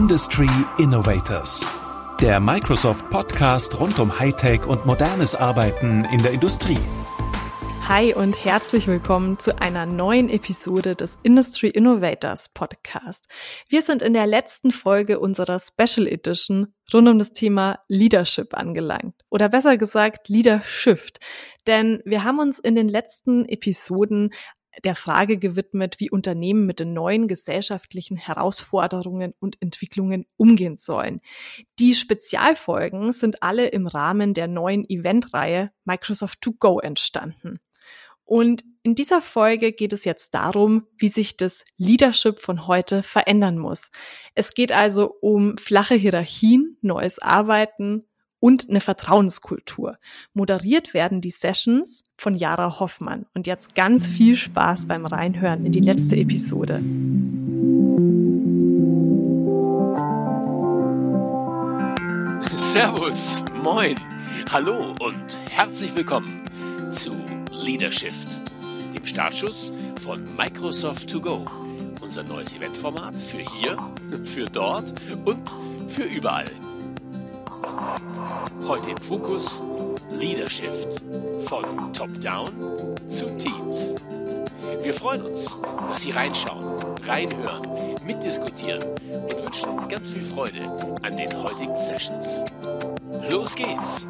Industry Innovators. Der Microsoft Podcast rund um Hightech und modernes Arbeiten in der Industrie. Hi und herzlich willkommen zu einer neuen Episode des Industry Innovators Podcast. Wir sind in der letzten Folge unserer Special Edition rund um das Thema Leadership angelangt. Oder besser gesagt Leadership. Denn wir haben uns in den letzten Episoden der Frage gewidmet, wie Unternehmen mit den neuen gesellschaftlichen Herausforderungen und Entwicklungen umgehen sollen. Die Spezialfolgen sind alle im Rahmen der neuen Eventreihe Microsoft To Go entstanden. Und in dieser Folge geht es jetzt darum, wie sich das Leadership von heute verändern muss. Es geht also um flache Hierarchien, neues Arbeiten, und eine Vertrauenskultur. Moderiert werden die Sessions von Jara Hoffmann. Und jetzt ganz viel Spaß beim Reinhören in die letzte Episode. Servus, moin, hallo und herzlich willkommen zu Leadership, dem Startschuss von Microsoft To Go, unser neues Eventformat für hier, für dort und für überall. Heute im Fokus Leadership von Top-Down zu Teams. Wir freuen uns, dass Sie reinschauen, reinhören, mitdiskutieren und wünschen ganz viel Freude an den heutigen Sessions. Los geht's!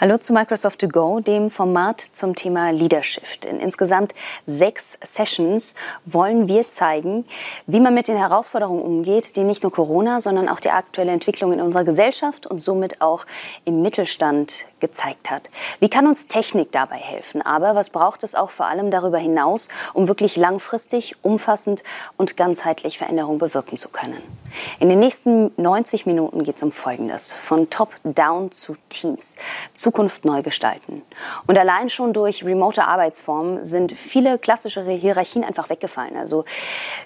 Hallo zu Microsoft To Go, dem Format zum Thema Leadership. In insgesamt sechs Sessions wollen wir zeigen, wie man mit den Herausforderungen umgeht, die nicht nur Corona, sondern auch die aktuelle Entwicklung in unserer Gesellschaft und somit auch im Mittelstand gezeigt hat. Wie kann uns Technik dabei helfen? Aber was braucht es auch vor allem darüber hinaus, um wirklich langfristig, umfassend und ganzheitlich Veränderungen bewirken zu können? In den nächsten 90 Minuten geht es um Folgendes. Von Top-Down zu Teams. Zukunft neu gestalten. Und allein schon durch remote Arbeitsformen sind viele klassische Hierarchien einfach weggefallen. Also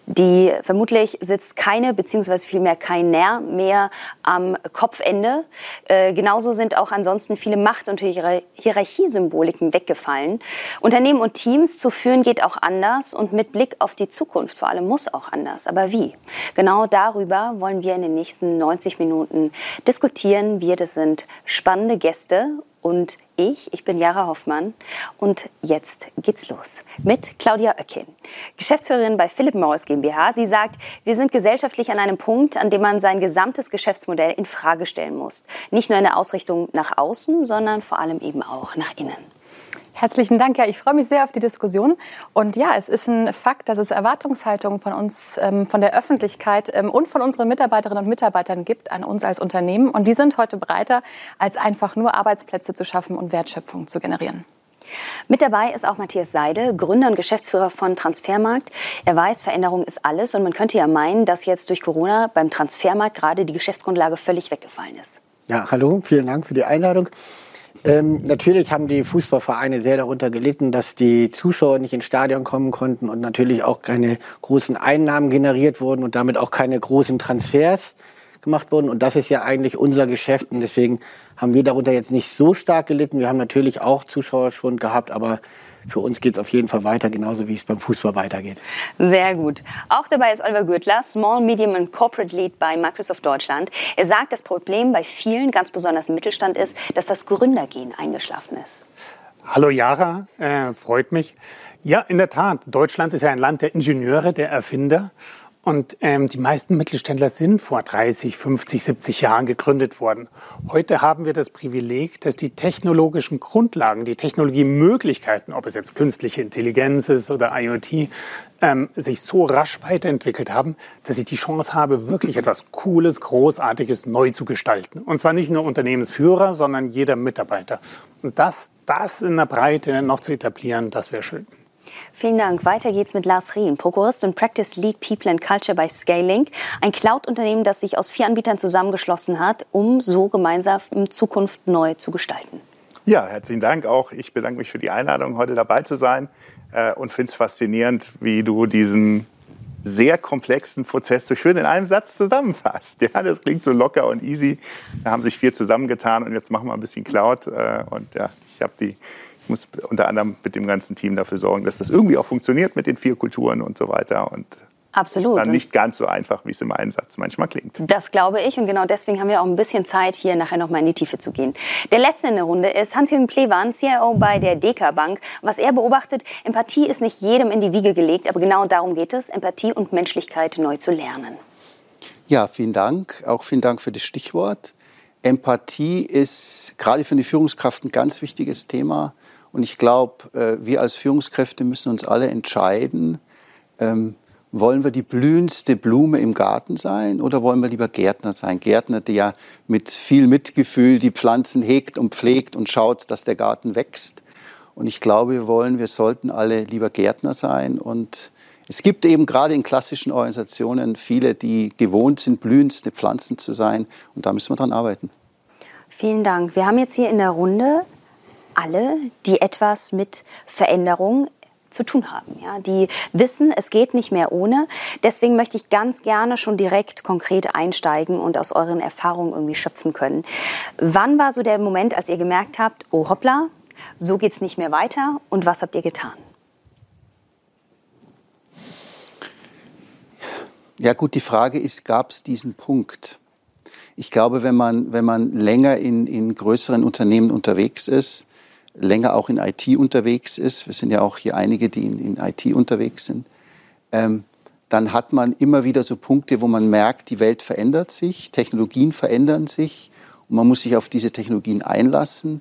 die vermutlich sitzt keine beziehungsweise vielmehr keiner mehr am Kopfende. Äh, genauso sind auch ansonsten viele Macht- und Hierarchiesymboliken weggefallen. Unternehmen und Teams zu führen geht auch anders und mit Blick auf die Zukunft vor allem muss auch anders. Aber wie? Genau darüber wollen wir in den nächsten 90 Minuten diskutieren. Wir, das sind spannende Gäste und ich, ich bin Jara Hoffmann und jetzt geht's los mit Claudia Oeckin, Geschäftsführerin bei Philip Morris GmbH. Sie sagt, wir sind gesellschaftlich an einem Punkt, an dem man sein gesamtes Geschäftsmodell in Frage stellen muss. Nicht nur in der Ausrichtung nach außen, sondern vor allem eben auch nach innen. Herzlichen Dank. Ja, ich freue mich sehr auf die Diskussion. Und ja, es ist ein Fakt, dass es Erwartungshaltungen von uns, ähm, von der Öffentlichkeit ähm, und von unseren Mitarbeiterinnen und Mitarbeitern gibt an uns als Unternehmen. Und die sind heute breiter, als einfach nur Arbeitsplätze zu schaffen und Wertschöpfung zu generieren. Mit dabei ist auch Matthias Seide, Gründer und Geschäftsführer von Transfermarkt. Er weiß, Veränderung ist alles und man könnte ja meinen, dass jetzt durch Corona beim Transfermarkt gerade die Geschäftsgrundlage völlig weggefallen ist. Ja, hallo, vielen Dank für die Einladung. Ähm, natürlich haben die Fußballvereine sehr darunter gelitten, dass die Zuschauer nicht ins Stadion kommen konnten und natürlich auch keine großen Einnahmen generiert wurden und damit auch keine großen Transfers gemacht wurden. Und das ist ja eigentlich unser Geschäft und deswegen haben wir darunter jetzt nicht so stark gelitten. Wir haben natürlich auch Zuschauerschwund gehabt, aber für uns geht es auf jeden Fall weiter, genauso wie es beim Fußball weitergeht. Sehr gut. Auch dabei ist Oliver Gürtler, Small, Medium und Corporate Lead bei Microsoft Deutschland. Er sagt, das Problem bei vielen, ganz besonders im Mittelstand, ist, dass das Gründergehen eingeschlafen ist. Hallo Jara, äh, freut mich. Ja, in der Tat. Deutschland ist ja ein Land der Ingenieure, der Erfinder. Und ähm, die meisten Mittelständler sind vor 30, 50, 70 Jahren gegründet worden. Heute haben wir das Privileg, dass die technologischen Grundlagen, die Technologiemöglichkeiten, ob es jetzt künstliche Intelligenz ist oder IoT, ähm, sich so rasch weiterentwickelt haben, dass ich die Chance habe, wirklich etwas Cooles, Großartiges neu zu gestalten. Und zwar nicht nur Unternehmensführer, sondern jeder Mitarbeiter. Und das, das in der Breite noch zu etablieren, das wäre schön. Vielen Dank. Weiter geht's mit Lars Rien, Prokurist und Practice Lead People and Culture bei Scaling, ein Cloud-Unternehmen, das sich aus vier Anbietern zusammengeschlossen hat, um so gemeinsam in Zukunft neu zu gestalten. Ja, herzlichen Dank auch. Ich bedanke mich für die Einladung, heute dabei zu sein äh, und finde es faszinierend, wie du diesen sehr komplexen Prozess so schön in einem Satz zusammenfasst. Ja, das klingt so locker und easy. Da haben sich vier zusammengetan und jetzt machen wir ein bisschen Cloud. Äh, und ja, ich habe die muss unter anderem mit dem ganzen Team dafür sorgen, dass das irgendwie auch funktioniert mit den vier Kulturen und so weiter. Und Absolut. Ist dann nicht ganz so einfach, wie es im Einsatz manchmal klingt. Das glaube ich und genau deswegen haben wir auch ein bisschen Zeit, hier nachher noch mal in die Tiefe zu gehen. Der letzte in der Runde ist Hans-Jürgen Plewan, CIO bei der DK Bank. Was er beobachtet, Empathie ist nicht jedem in die Wiege gelegt, aber genau darum geht es, Empathie und Menschlichkeit neu zu lernen. Ja, vielen Dank. Auch vielen Dank für das Stichwort. Empathie ist gerade für eine Führungskraft ein ganz wichtiges Thema. Und ich glaube, äh, wir als Führungskräfte müssen uns alle entscheiden, ähm, wollen wir die blühendste Blume im Garten sein oder wollen wir lieber Gärtner sein? Gärtner, der ja mit viel Mitgefühl die Pflanzen hegt und pflegt und schaut, dass der Garten wächst. Und ich glaube, wir wollen, wir sollten alle lieber Gärtner sein. Und es gibt eben gerade in klassischen Organisationen viele, die gewohnt sind, blühendste Pflanzen zu sein. Und da müssen wir dran arbeiten. Vielen Dank. Wir haben jetzt hier in der Runde alle, die etwas mit Veränderung zu tun haben. Ja, die wissen, es geht nicht mehr ohne. Deswegen möchte ich ganz gerne schon direkt konkret einsteigen und aus euren Erfahrungen irgendwie schöpfen können. Wann war so der Moment, als ihr gemerkt habt, oh hoppla, so geht's nicht mehr weiter und was habt ihr getan? Ja gut, die Frage ist, gab es diesen Punkt? Ich glaube, wenn man, wenn man länger in, in größeren Unternehmen unterwegs ist, länger auch in IT unterwegs ist, wir sind ja auch hier einige, die in, in IT unterwegs sind, ähm, dann hat man immer wieder so Punkte, wo man merkt, die Welt verändert sich, Technologien verändern sich und man muss sich auf diese Technologien einlassen.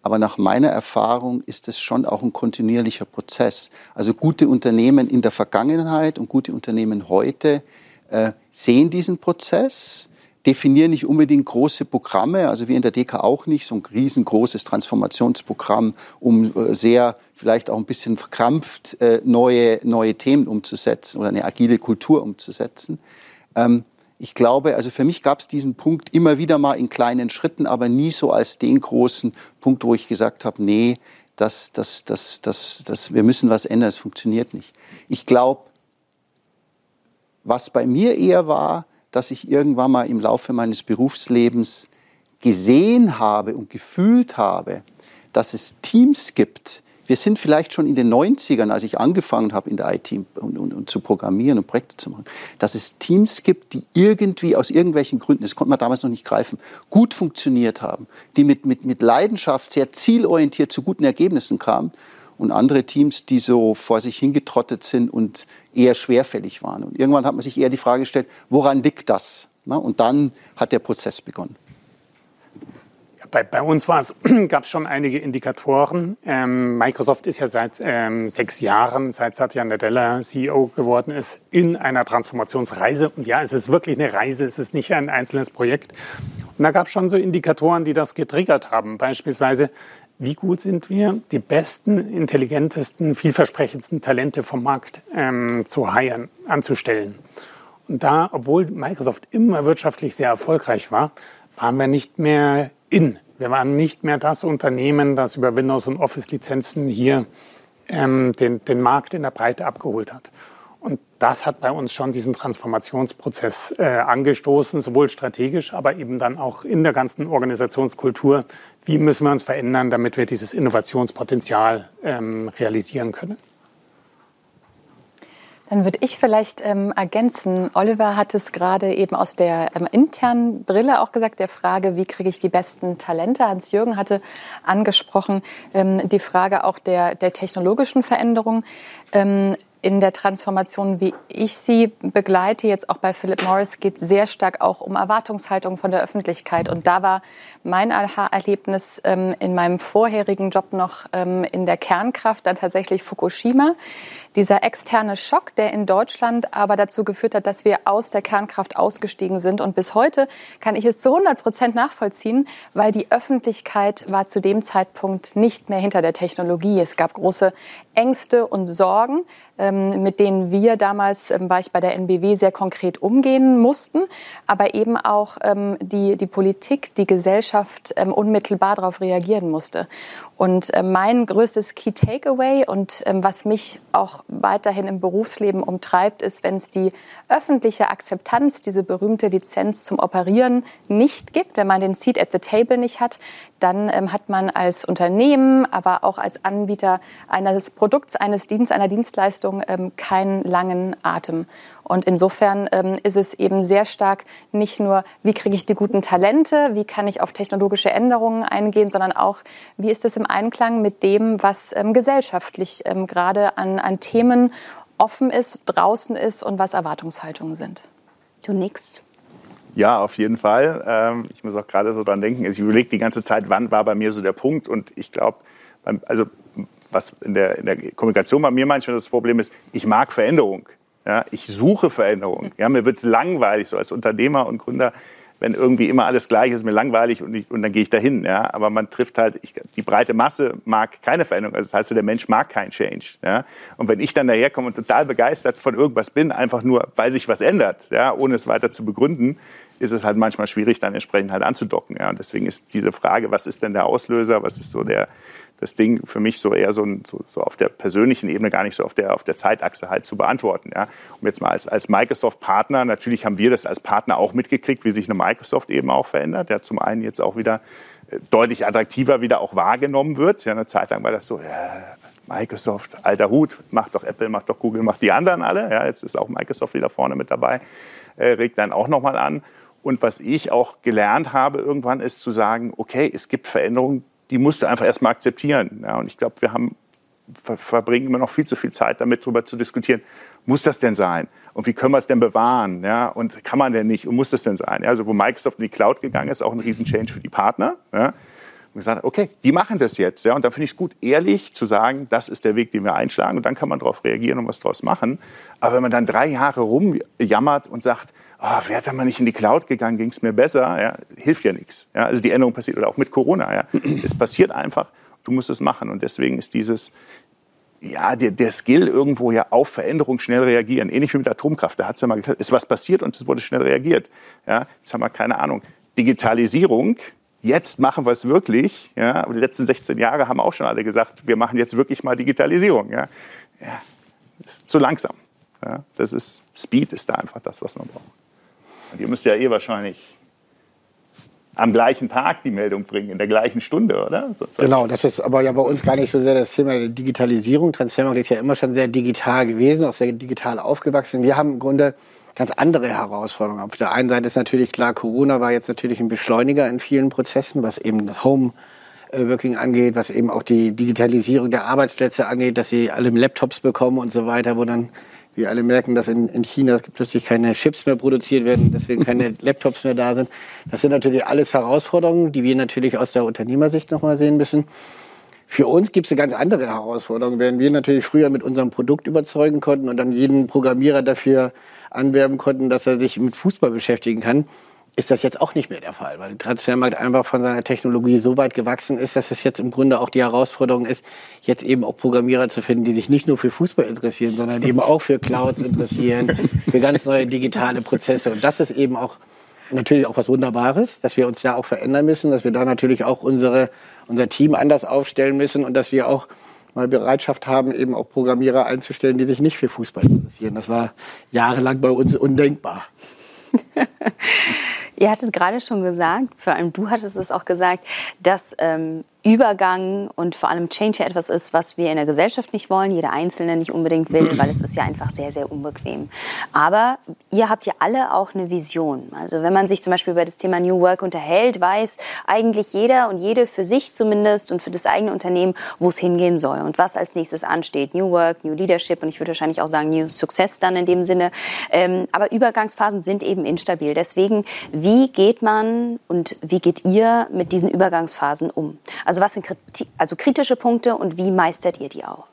Aber nach meiner Erfahrung ist es schon auch ein kontinuierlicher Prozess. Also gute Unternehmen in der Vergangenheit und gute Unternehmen heute äh, sehen diesen Prozess, definieren nicht unbedingt große Programme, also wir in der DK auch nicht, so ein riesengroßes Transformationsprogramm, um äh, sehr vielleicht auch ein bisschen verkrampft äh, neue, neue Themen umzusetzen oder eine agile Kultur umzusetzen. Ähm, ich glaube, also für mich gab es diesen Punkt immer wieder mal in kleinen Schritten, aber nie so als den großen Punkt, wo ich gesagt habe, nee, das, das, das, das, das, wir müssen was ändern, es funktioniert nicht. Ich glaube, was bei mir eher war, dass ich irgendwann mal im Laufe meines Berufslebens gesehen habe und gefühlt habe, dass es Teams gibt. Wir sind vielleicht schon in den 90ern, als ich angefangen habe in der IT und, und, und, zu programmieren und Projekte zu machen, dass es Teams gibt, die irgendwie aus irgendwelchen Gründen, das konnte man damals noch nicht greifen, gut funktioniert haben, die mit, mit, mit Leidenschaft sehr zielorientiert zu guten Ergebnissen kamen und andere Teams, die so vor sich hingetrottet sind und eher schwerfällig waren. Und irgendwann hat man sich eher die Frage gestellt, woran liegt das? Und dann hat der Prozess begonnen. Bei, bei, uns gab es schon einige Indikatoren. Ähm, Microsoft ist ja seit ähm, sechs Jahren, seit Satya Nadella CEO geworden ist, in einer Transformationsreise. Und ja, es ist wirklich eine Reise, es ist nicht ein einzelnes Projekt. Und da gab es schon so Indikatoren, die das getriggert haben. Beispielsweise wie gut sind wir, die besten, intelligentesten, vielversprechendsten Talente vom Markt ähm, zu heiren, anzustellen. Und da, obwohl Microsoft immer wirtschaftlich sehr erfolgreich war, waren wir nicht mehr in. Wir waren nicht mehr das Unternehmen, das über Windows und Office-Lizenzen hier ähm, den, den Markt in der Breite abgeholt hat. Und das hat bei uns schon diesen Transformationsprozess äh, angestoßen, sowohl strategisch, aber eben dann auch in der ganzen Organisationskultur. Wie müssen wir uns verändern, damit wir dieses Innovationspotenzial ähm, realisieren können? Dann würde ich vielleicht ähm, ergänzen. Oliver hat es gerade eben aus der ähm, internen Brille auch gesagt, der Frage, wie kriege ich die besten Talente? Hans-Jürgen hatte angesprochen ähm, die Frage auch der, der technologischen Veränderung. In der Transformation, wie ich sie begleite, jetzt auch bei Philip Morris, geht sehr stark auch um Erwartungshaltung von der Öffentlichkeit. Und da war mein Aha-Erlebnis ähm, in meinem vorherigen Job noch ähm, in der Kernkraft, dann tatsächlich Fukushima dieser externe Schock, der in Deutschland aber dazu geführt hat, dass wir aus der Kernkraft ausgestiegen sind. Und bis heute kann ich es zu 100 Prozent nachvollziehen, weil die Öffentlichkeit war zu dem Zeitpunkt nicht mehr hinter der Technologie. Es gab große Ängste und Sorgen, ähm, mit denen wir damals, ähm, war ich bei der NBW, sehr konkret umgehen mussten, aber eben auch ähm, die, die Politik, die Gesellschaft unmittelbar darauf reagieren musste. Und äh, mein größtes Key Takeaway und ähm, was mich auch weiterhin im Berufsleben umtreibt, ist, wenn es die öffentliche Akzeptanz, diese berühmte Lizenz zum Operieren nicht gibt, wenn man den Seat at the Table nicht hat, dann ähm, hat man als Unternehmen, aber auch als Anbieter eines Produkts, eines Dienstes, einer Dienstleistung ähm, keinen langen Atem. Und insofern ähm, ist es eben sehr stark nicht nur, wie kriege ich die guten Talente, wie kann ich auf technologische Änderungen eingehen, sondern auch, wie ist es im Einklang mit dem, was ähm, gesellschaftlich ähm, gerade an, an Themen offen ist, draußen ist und was Erwartungshaltungen sind. Du nix. Ja, auf jeden Fall. Ähm, ich muss auch gerade so dran denken. Ich überlege die ganze Zeit, wann war bei mir so der Punkt. Und ich glaube, also was in der, in der Kommunikation bei mir manchmal das Problem ist, ich mag Veränderung. Ja, ich suche Veränderung. Ja, mir wird es langweilig, so als Unternehmer und Gründer, wenn irgendwie immer alles gleich ist, mir langweilig und, ich, und dann gehe ich dahin. Ja, aber man trifft halt, ich, die breite Masse mag keine Veränderung. Also das heißt, der Mensch mag keinen Change. Ja, und wenn ich dann daherkomme und total begeistert von irgendwas bin, einfach nur, weil sich was ändert, ja, ohne es weiter zu begründen, ist es halt manchmal schwierig, dann entsprechend halt anzudocken. Ja, und deswegen ist diese Frage, was ist denn der Auslöser, was ist so der, das Ding für mich so eher so, so, so, auf der persönlichen Ebene, gar nicht so auf der, auf der Zeitachse halt zu beantworten. Ja. Um jetzt mal als, als Microsoft-Partner, natürlich haben wir das als Partner auch mitgekriegt, wie sich eine Microsoft eben auch verändert. Ja, zum einen jetzt auch wieder äh, deutlich attraktiver wieder auch wahrgenommen wird. Ja, eine Zeit lang war das so, ja, Microsoft, alter Hut, macht doch Apple, macht doch Google, macht die anderen alle. Ja, jetzt ist auch Microsoft wieder vorne mit dabei, äh, regt dann auch nochmal an. Und was ich auch gelernt habe irgendwann ist zu sagen, okay, es gibt Veränderungen, die musst du einfach erstmal akzeptieren. Ja, und ich glaube, wir haben, ver verbringen immer noch viel zu viel Zeit damit, darüber zu diskutieren, muss das denn sein? Und wie können wir es denn bewahren? Ja, und kann man denn nicht? Und muss das denn sein? Ja, also wo Microsoft in die Cloud gegangen ist, auch ein Riesen-Change für die Partner. Ja, und gesagt, okay, die machen das jetzt. Ja, und da finde ich es gut, ehrlich zu sagen, das ist der Weg, den wir einschlagen. Und dann kann man darauf reagieren und was daraus machen. Aber wenn man dann drei Jahre rumjammert und sagt, oh, wäre da mal nicht in die Cloud gegangen, ging es mir besser, ja, hilft ja nichts. Ja, also die Änderung passiert, oder auch mit Corona, ja, es passiert einfach, du musst es machen. Und deswegen ist dieses, ja, der, der Skill irgendwo ja auf Veränderung schnell reagieren, ähnlich wie mit Atomkraft, da hat es ja mal gesagt, ist was passiert und es wurde schnell reagiert. Ja, jetzt haben wir keine Ahnung. Digitalisierung, jetzt machen wir es wirklich. Ja, die letzten 16 Jahre haben auch schon alle gesagt, wir machen jetzt wirklich mal Digitalisierung. Ja, ja ist zu langsam. Ja, das ist Speed ist da einfach das, was man braucht. Und ihr müsst ja eh wahrscheinlich am gleichen Tag die Meldung bringen, in der gleichen Stunde, oder? Genau, das ist aber ja bei uns gar nicht so sehr das Thema der Digitalisierung. Transfermarkt ist ja immer schon sehr digital gewesen, auch sehr digital aufgewachsen. Wir haben im Grunde ganz andere Herausforderungen. Auf der einen Seite ist natürlich klar, Corona war jetzt natürlich ein Beschleuniger in vielen Prozessen, was eben das Home Working angeht, was eben auch die Digitalisierung der Arbeitsplätze angeht, dass sie alle Laptops bekommen und so weiter, wo dann wir alle merken, dass in, in China plötzlich keine Chips mehr produziert werden, deswegen keine Laptops mehr da sind. Das sind natürlich alles Herausforderungen, die wir natürlich aus der Unternehmersicht nochmal sehen müssen. Für uns gibt es eine ganz andere Herausforderung. Während wir natürlich früher mit unserem Produkt überzeugen konnten und dann jeden Programmierer dafür anwerben konnten, dass er sich mit Fußball beschäftigen kann, ist das jetzt auch nicht mehr der Fall, weil der Transfermarkt einfach von seiner Technologie so weit gewachsen ist, dass es jetzt im Grunde auch die Herausforderung ist, jetzt eben auch Programmierer zu finden, die sich nicht nur für Fußball interessieren, sondern eben auch für Clouds interessieren, für ganz neue digitale Prozesse. Und das ist eben auch natürlich auch was Wunderbares, dass wir uns da auch verändern müssen, dass wir da natürlich auch unsere, unser Team anders aufstellen müssen und dass wir auch mal Bereitschaft haben, eben auch Programmierer einzustellen, die sich nicht für Fußball interessieren. Das war jahrelang bei uns undenkbar. Ihr hattet gerade schon gesagt, vor allem du hattest es auch gesagt, dass ähm, Übergang und vor allem Change ja etwas ist, was wir in der Gesellschaft nicht wollen, jeder Einzelne nicht unbedingt will, weil es ist ja einfach sehr, sehr unbequem. Aber ihr habt ja alle auch eine Vision. Also wenn man sich zum Beispiel über das Thema New Work unterhält, weiß eigentlich jeder und jede für sich zumindest und für das eigene Unternehmen, wo es hingehen soll und was als nächstes ansteht. New Work, New Leadership und ich würde wahrscheinlich auch sagen New Success dann in dem Sinne. Ähm, aber Übergangsphasen sind eben instabil. Deswegen, wie geht man und wie geht ihr mit diesen Übergangsphasen um? Also also was sind also kritische Punkte und wie meistert ihr die auch?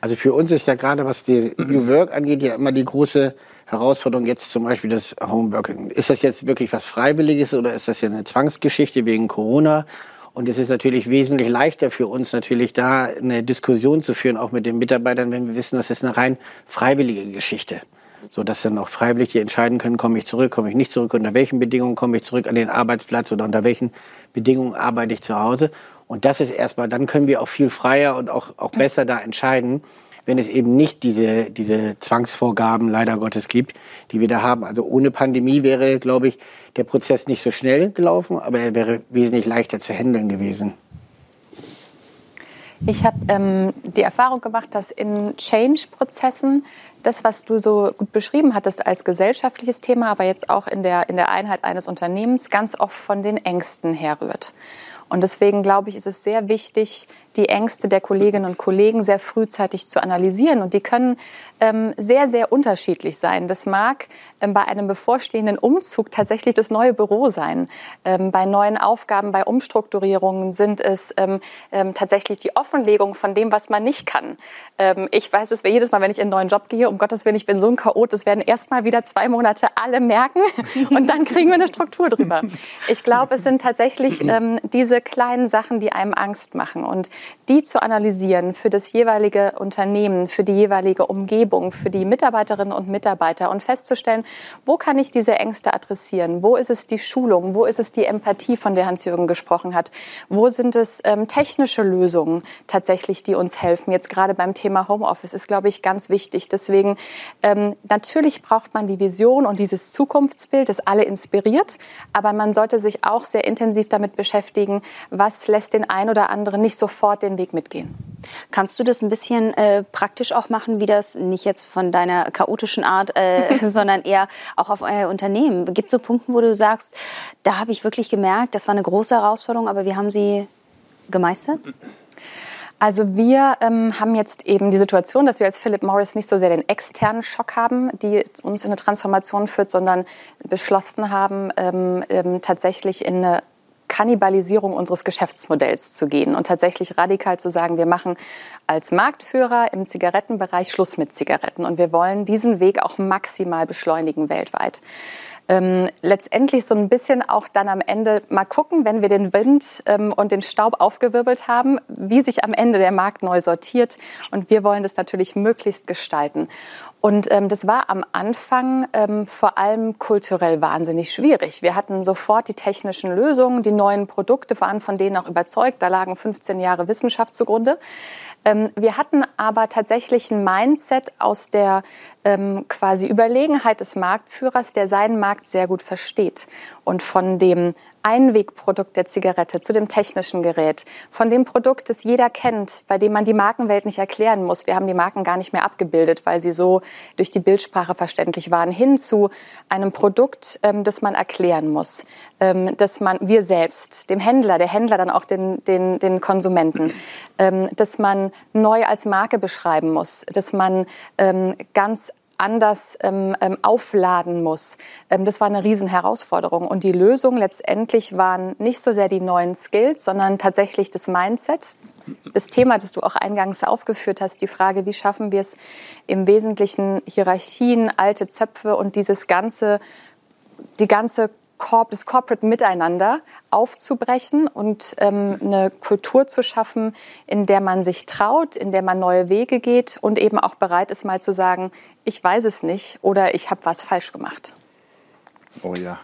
Also für uns ist ja gerade, was die New Work angeht, ja immer die große Herausforderung jetzt zum Beispiel das Homeworking. Ist das jetzt wirklich was Freiwilliges oder ist das ja eine Zwangsgeschichte wegen Corona? Und es ist natürlich wesentlich leichter für uns natürlich da eine Diskussion zu führen, auch mit den Mitarbeitern, wenn wir wissen, das ist eine rein freiwillige Geschichte so dass dann auch freiwillig die entscheiden können, komme ich zurück, komme ich nicht zurück, unter welchen Bedingungen komme ich zurück an den Arbeitsplatz oder unter welchen Bedingungen arbeite ich zu Hause. Und das ist erstmal, dann können wir auch viel freier und auch, auch besser da entscheiden, wenn es eben nicht diese, diese Zwangsvorgaben leider Gottes gibt, die wir da haben. Also ohne Pandemie wäre, glaube ich, der Prozess nicht so schnell gelaufen, aber er wäre wesentlich leichter zu handeln gewesen. Ich habe ähm, die Erfahrung gemacht, dass in Change-Prozessen das, was du so gut beschrieben hattest als gesellschaftliches Thema, aber jetzt auch in der, in der Einheit eines Unternehmens, ganz oft von den Ängsten herrührt. Und deswegen glaube ich, ist es sehr wichtig, die Ängste der Kolleginnen und Kollegen sehr frühzeitig zu analysieren. Und die können ähm, sehr, sehr unterschiedlich sein. Das mag ähm, bei einem bevorstehenden Umzug tatsächlich das neue Büro sein. Ähm, bei neuen Aufgaben, bei Umstrukturierungen sind es ähm, ähm, tatsächlich die Offenlegung von dem, was man nicht kann. Ähm, ich weiß es jedes Mal, wenn ich in einen neuen Job gehe, um Gottes Willen, ich bin so ein Chaot, das werden erst mal wieder zwei Monate alle merken und dann kriegen wir eine Struktur drüber. Ich glaube, es sind tatsächlich diese kleinen Sachen, die einem Angst machen. Und die zu analysieren für das jeweilige Unternehmen, für die jeweilige Umgebung, für die Mitarbeiterinnen und Mitarbeiter und festzustellen, wo kann ich diese Ängste adressieren? Wo ist es die Schulung? Wo ist es die Empathie, von der Hans-Jürgen gesprochen hat? Wo sind es ähm, technische Lösungen tatsächlich, die uns helfen? Jetzt gerade beim Thema Homeoffice ist, glaube ich, ganz wichtig. Deswegen, ähm, natürlich braucht man die Vision und dieses Zukunftsbild, das alle inspiriert, aber man sollte sich auch sehr intensiv damit beschäftigen, was lässt den einen oder anderen nicht sofort den Weg mitgehen. Kannst du das ein bisschen äh, praktisch auch machen, wie das nicht jetzt von deiner chaotischen Art, äh, sondern eher auch auf euer Unternehmen? Gibt es so Punkte, wo du sagst, da habe ich wirklich gemerkt, das war eine große Herausforderung, aber wir haben sie gemeistert? Also wir ähm, haben jetzt eben die Situation, dass wir als Philip Morris nicht so sehr den externen Schock haben, die uns in eine Transformation führt, sondern beschlossen haben, ähm, ähm, tatsächlich in eine Kannibalisierung unseres Geschäftsmodells zu gehen und tatsächlich radikal zu sagen, wir machen als Marktführer im Zigarettenbereich Schluss mit Zigaretten und wir wollen diesen Weg auch maximal beschleunigen weltweit. Ähm, letztendlich so ein bisschen auch dann am Ende mal gucken, wenn wir den Wind ähm, und den Staub aufgewirbelt haben, wie sich am Ende der Markt neu sortiert. Und wir wollen das natürlich möglichst gestalten. Und ähm, das war am Anfang ähm, vor allem kulturell wahnsinnig schwierig. Wir hatten sofort die technischen Lösungen, die neuen Produkte waren von denen auch überzeugt. Da lagen 15 Jahre Wissenschaft zugrunde. Ähm, wir hatten aber tatsächlich ein Mindset aus der ähm, quasi Überlegenheit des Marktführers, der seinen Markt sehr gut versteht und von dem Einwegprodukt der Zigarette zu dem technischen Gerät, von dem Produkt, das jeder kennt, bei dem man die Markenwelt nicht erklären muss. Wir haben die Marken gar nicht mehr abgebildet, weil sie so durch die Bildsprache verständlich waren, hin zu einem Produkt, ähm, das man erklären muss, ähm, dass man wir selbst, dem Händler, der Händler dann auch den, den, den Konsumenten, ähm, dass man neu als Marke beschreiben muss, dass man ähm, ganz anders ähm, ähm, aufladen muss. Ähm, das war eine Riesenherausforderung. Und die Lösung letztendlich waren nicht so sehr die neuen Skills, sondern tatsächlich das Mindset. Das Thema, das du auch eingangs aufgeführt hast, die Frage, wie schaffen wir es im Wesentlichen Hierarchien, alte Zöpfe und dieses ganze, die ganze das Corporate Miteinander aufzubrechen und ähm, eine Kultur zu schaffen, in der man sich traut, in der man neue Wege geht und eben auch bereit ist, mal zu sagen, ich weiß es nicht oder ich habe was falsch gemacht. Oh ja.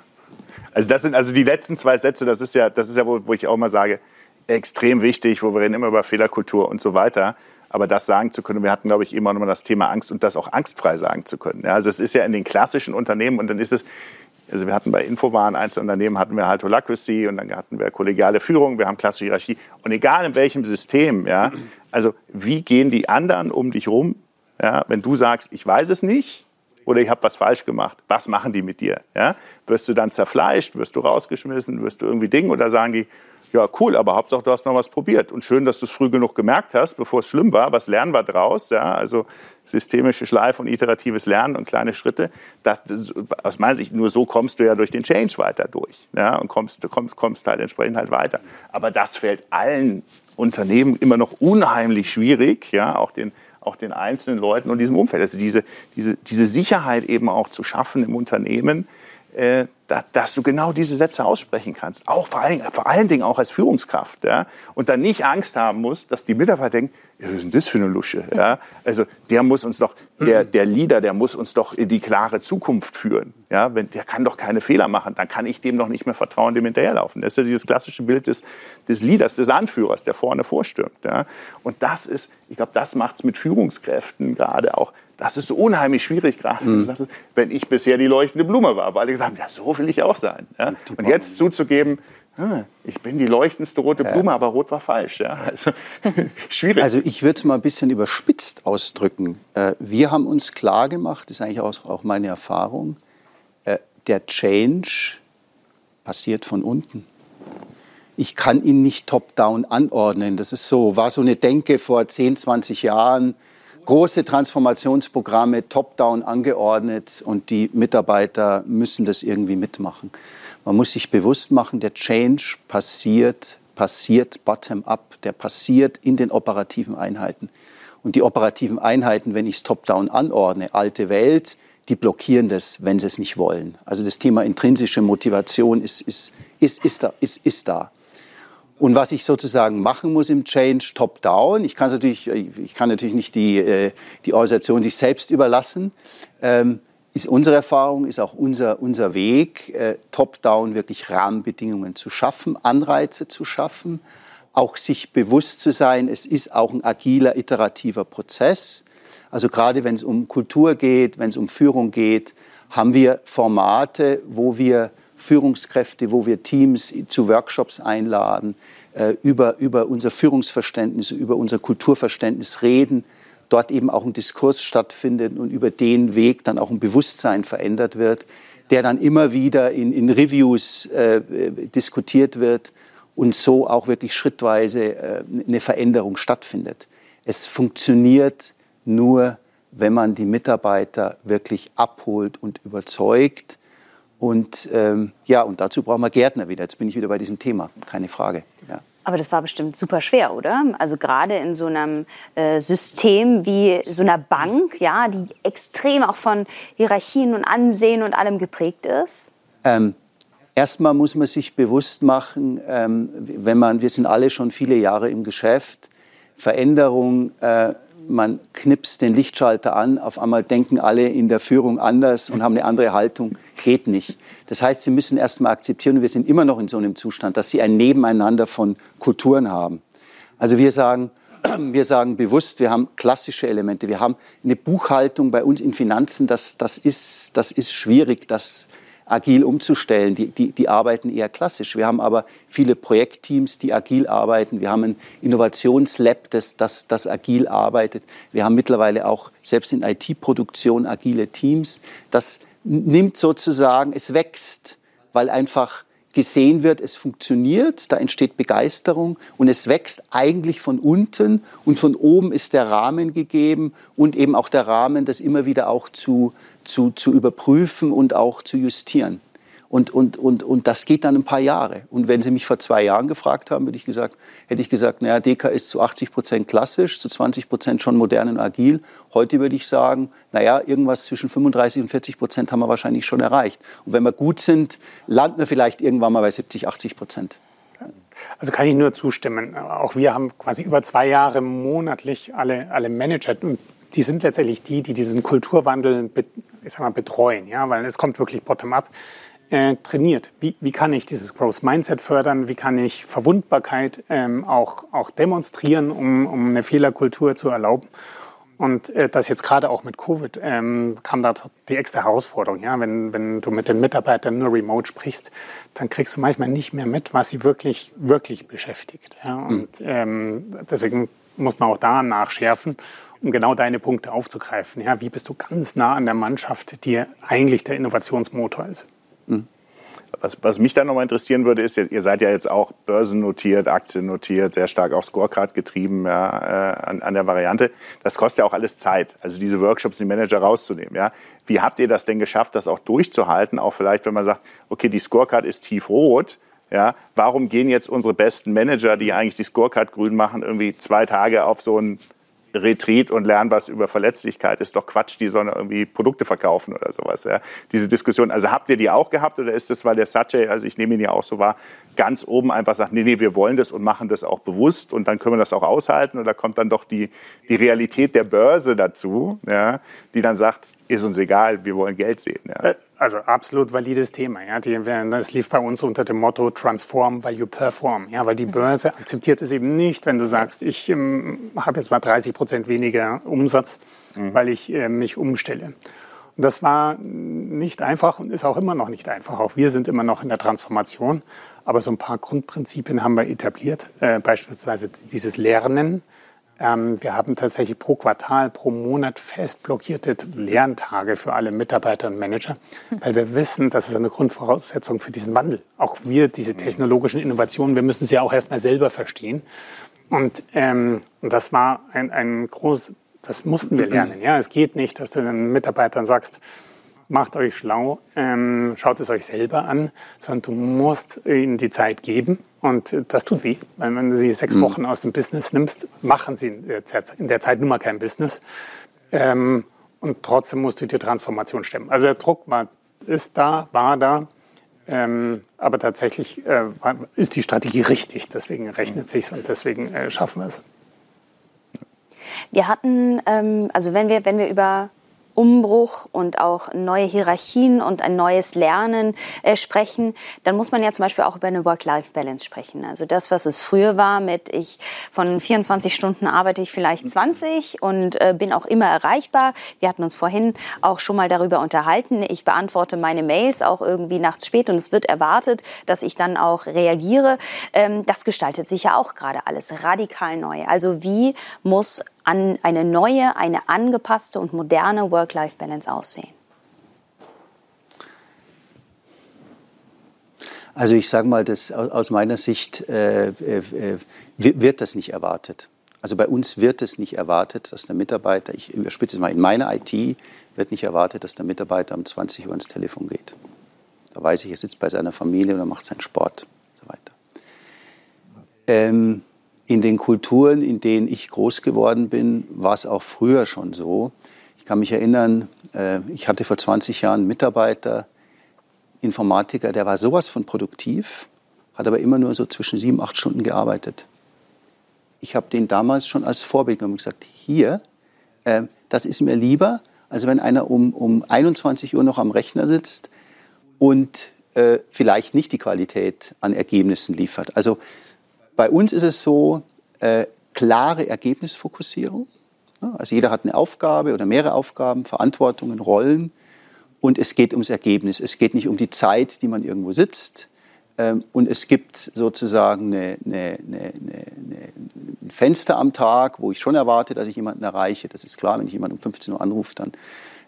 Also das sind also die letzten zwei Sätze, das ist ja, das ist ja, wo, wo ich auch mal sage, extrem wichtig, wo wir reden immer über Fehlerkultur und so weiter. Aber das sagen zu können, wir hatten, glaube ich, immer noch mal das Thema Angst und das auch angstfrei sagen zu können. Ja, also es ist ja in den klassischen Unternehmen und dann ist es, also wir hatten bei Infowaren Einzelunternehmen hatten wir halt Holacracy und dann hatten wir kollegiale Führung, wir haben klassische Hierarchie und egal in welchem System, ja, also wie gehen die anderen um dich rum, ja, wenn du sagst, ich weiß es nicht oder ich habe was falsch gemacht, was machen die mit dir, ja? Wirst du dann zerfleischt, wirst du rausgeschmissen, wirst du irgendwie Ding oder sagen die, ja, cool, aber Hauptsache, du hast mal was probiert. Und schön, dass du es früh genug gemerkt hast, bevor es schlimm war. Was lernen wir draus? Ja, also systemische Schleife und iteratives Lernen und kleine Schritte. Das, aus meiner Sicht, nur so kommst du ja durch den Change weiter durch. Ja, und kommst, kommst, kommst halt entsprechend halt weiter. Aber das fällt allen Unternehmen immer noch unheimlich schwierig, ja, auch den, auch den einzelnen Leuten und diesem Umfeld. Also diese, diese, diese Sicherheit eben auch zu schaffen im Unternehmen, äh, da, dass du genau diese Sätze aussprechen kannst. Auch vor allen, vor allen Dingen auch als Führungskraft. Ja? Und dann nicht Angst haben musst, dass die Mitarbeiter denken, was ist denn das für eine Lusche? Ja? Also der muss uns doch, der, der Leader, der muss uns doch in die klare Zukunft führen. Ja? Wenn, der kann doch keine Fehler machen. Dann kann ich dem doch nicht mehr vertrauen, dem hinterherlaufen. Das ist ja dieses klassische Bild des, des Leaders, des Anführers, der vorne vorstürmt. Ja? Und das ist, ich glaube, das macht es mit Führungskräften gerade auch das ist so unheimlich schwierig gerade, mhm. wenn ich bisher die leuchtende Blume war, weil alle gesagt haben, ja, so will ich auch sein. Ja? Und jetzt zuzugeben, ich bin die leuchtendste rote Blume, ja. aber rot war falsch. Ja? Also, schwierig. Also ich würde es mal ein bisschen überspitzt ausdrücken. Äh, wir haben uns klar gemacht, das ist eigentlich auch meine Erfahrung, äh, der Change passiert von unten. Ich kann ihn nicht top-down anordnen. Das ist so, war so eine Denke vor 10, 20 Jahren große Transformationsprogramme top-down angeordnet und die Mitarbeiter müssen das irgendwie mitmachen. Man muss sich bewusst machen, der Change passiert, passiert bottom-up, der passiert in den operativen Einheiten. Und die operativen Einheiten, wenn ich es top-down anordne, alte Welt, die blockieren das, wenn sie es nicht wollen. Also das Thema intrinsische Motivation ist, ist, ist, ist, da, ist, ist da. Und was ich sozusagen machen muss im Change top-down, ich kann natürlich, ich kann natürlich nicht die, äh, die Organisation sich selbst überlassen, ähm, ist unsere Erfahrung, ist auch unser, unser Weg, äh, top-down wirklich Rahmenbedingungen zu schaffen, Anreize zu schaffen, auch sich bewusst zu sein, es ist auch ein agiler, iterativer Prozess. Also gerade wenn es um Kultur geht, wenn es um Führung geht, haben wir Formate, wo wir Führungskräfte, wo wir Teams zu Workshops einladen, äh, über, über unser Führungsverständnis, über unser Kulturverständnis reden, dort eben auch ein Diskurs stattfindet und über den Weg dann auch ein Bewusstsein verändert wird, der dann immer wieder in, in Reviews äh, diskutiert wird und so auch wirklich schrittweise äh, eine Veränderung stattfindet. Es funktioniert nur, wenn man die Mitarbeiter wirklich abholt und überzeugt und ähm, ja, und dazu brauchen wir Gärtner wieder. Jetzt bin ich wieder bei diesem Thema, keine Frage. Ja. Aber das war bestimmt super schwer, oder? Also gerade in so einem äh, System wie so einer Bank, ja, die extrem auch von Hierarchien und Ansehen und allem geprägt ist. Ähm, erstmal muss man sich bewusst machen, ähm, wenn man, wir sind alle schon viele Jahre im Geschäft, Veränderung äh, man knipst den Lichtschalter an, auf einmal denken alle in der Führung anders und haben eine andere Haltung, geht nicht. Das heißt, sie müssen erst mal akzeptieren, wir sind immer noch in so einem Zustand, dass sie ein Nebeneinander von Kulturen haben. Also wir sagen, wir sagen bewusst, wir haben klassische Elemente. Wir haben eine Buchhaltung bei uns in Finanzen, das, das, ist, das ist schwierig, das agil umzustellen. Die, die, die arbeiten eher klassisch. Wir haben aber viele Projektteams, die agil arbeiten. Wir haben ein Innovationslab, das, das, das agil arbeitet. Wir haben mittlerweile auch selbst in IT-Produktion agile Teams. Das nimmt sozusagen, es wächst, weil einfach gesehen wird, es funktioniert, da entsteht Begeisterung und es wächst eigentlich von unten und von oben ist der Rahmen gegeben und eben auch der Rahmen, das immer wieder auch zu, zu, zu überprüfen und auch zu justieren. Und, und, und, und das geht dann ein paar Jahre. Und wenn Sie mich vor zwei Jahren gefragt haben, hätte ich gesagt, hätte ich gesagt, naja, DK ist zu 80 Prozent klassisch, zu 20 Prozent schon modern und agil. Heute würde ich sagen, naja, irgendwas zwischen 35 und 40 Prozent haben wir wahrscheinlich schon erreicht. Und wenn wir gut sind, landen wir vielleicht irgendwann mal bei 70, 80 Prozent. Also kann ich nur zustimmen. Auch wir haben quasi über zwei Jahre monatlich alle, alle Manager die sind letztendlich die, die diesen Kulturwandel ich sag mal, betreuen, ja, weil es kommt wirklich bottom-up. Äh, trainiert. Wie, wie kann ich dieses Growth Mindset fördern? Wie kann ich Verwundbarkeit ähm, auch, auch demonstrieren, um, um eine Fehlerkultur zu erlauben? Und äh, das jetzt gerade auch mit Covid ähm, kam da die extra Herausforderung. Ja? Wenn, wenn du mit den Mitarbeitern nur remote sprichst, dann kriegst du manchmal nicht mehr mit, was sie wirklich, wirklich beschäftigt. Ja? Und ähm, deswegen muss man auch da nachschärfen, um genau deine Punkte aufzugreifen. Ja? Wie bist du ganz nah an der Mannschaft, die eigentlich der Innovationsmotor ist? Mhm. Was, was, mich dann nochmal interessieren würde, ist, ihr seid ja jetzt auch börsennotiert, aktiennotiert, sehr stark auch Scorecard getrieben ja, äh, an, an, der Variante. Das kostet ja auch alles Zeit, also diese Workshops, die Manager rauszunehmen. Ja. Wie habt ihr das denn geschafft, das auch durchzuhalten? Auch vielleicht, wenn man sagt, okay, die Scorecard ist tiefrot, ja, warum gehen jetzt unsere besten Manager, die eigentlich die Scorecard grün machen, irgendwie zwei Tage auf so ein Retreat und lernen was über Verletzlichkeit. Ist doch Quatsch, die sollen irgendwie Produkte verkaufen oder sowas. Ja. Diese Diskussion, also habt ihr die auch gehabt oder ist das, weil der Satche, also ich nehme ihn ja auch so wahr, ganz oben einfach sagt, nee, nee, wir wollen das und machen das auch bewusst und dann können wir das auch aushalten oder kommt dann doch die, die Realität der Börse dazu, ja, die dann sagt, ist uns egal, wir wollen Geld sehen. Ja. Also absolut valides Thema. Ja. Die, das lief bei uns unter dem Motto Transform, weil you perform. Ja, weil die mhm. Börse akzeptiert es eben nicht, wenn du sagst, ich ähm, habe jetzt mal 30 Prozent weniger Umsatz, mhm. weil ich äh, mich umstelle. Und das war nicht einfach und ist auch immer noch nicht einfach. Auch wir sind immer noch in der Transformation. Aber so ein paar Grundprinzipien haben wir etabliert. Äh, beispielsweise dieses Lernen wir haben tatsächlich pro Quartal, pro Monat fest blockierte Lerntage für alle Mitarbeiter und Manager, weil wir wissen, das ist eine Grundvoraussetzung für diesen Wandel. Auch wir, diese technologischen Innovationen, wir müssen sie ja auch erstmal selber verstehen. Und, ähm, und das war ein, ein groß, das mussten wir lernen. Ja, es geht nicht, dass du den Mitarbeitern sagst, macht euch schlau, ähm, schaut es euch selber an, sondern du musst ihnen die Zeit geben. Und das tut weh, weil wenn du sie sechs mhm. Wochen aus dem Business nimmst, machen sie in der Zeit, in der Zeit nun mal kein Business. Ähm, und trotzdem musst du die Transformation stemmen. Also der Druck war, ist da, war da. Ähm, aber tatsächlich äh, ist die Strategie richtig. Deswegen rechnet es sich und deswegen äh, schaffen wir es. Wir hatten, ähm, also wenn wir, wenn wir über Umbruch und auch neue Hierarchien und ein neues Lernen äh, sprechen, dann muss man ja zum Beispiel auch über eine Work-Life-Balance sprechen. Also das, was es früher war mit ich von 24 Stunden arbeite ich vielleicht 20 und äh, bin auch immer erreichbar. Wir hatten uns vorhin auch schon mal darüber unterhalten. Ich beantworte meine Mails auch irgendwie nachts spät und es wird erwartet, dass ich dann auch reagiere. Ähm, das gestaltet sich ja auch gerade alles radikal neu. Also wie muss an eine neue, eine angepasste und moderne Work-Life-Balance aussehen? Also ich sage mal, das, aus meiner Sicht äh, äh, wird das nicht erwartet. Also bei uns wird es nicht erwartet, dass der Mitarbeiter, ich überspitze es mal, in meiner IT wird nicht erwartet, dass der Mitarbeiter um 20 Uhr ins Telefon geht. Da weiß ich, er sitzt bei seiner Familie oder macht seinen Sport und so weiter. Ähm, in den Kulturen, in denen ich groß geworden bin, war es auch früher schon so. Ich kann mich erinnern, äh, ich hatte vor 20 Jahren einen Mitarbeiter, Informatiker, der war sowas von produktiv, hat aber immer nur so zwischen sieben, acht Stunden gearbeitet. Ich habe den damals schon als Vorbild genommen und gesagt, hier, äh, das ist mir lieber, als wenn einer um, um 21 Uhr noch am Rechner sitzt und äh, vielleicht nicht die Qualität an Ergebnissen liefert. Also bei uns ist es so, äh, klare Ergebnisfokussierung. Also jeder hat eine Aufgabe oder mehrere Aufgaben, Verantwortungen, Rollen. Und es geht ums Ergebnis. Es geht nicht um die Zeit, die man irgendwo sitzt. Ähm, und es gibt sozusagen eine, eine, eine, ein Fenster am Tag, wo ich schon erwarte, dass ich jemanden erreiche. Das ist klar, wenn ich jemanden um 15 Uhr anrufe, dann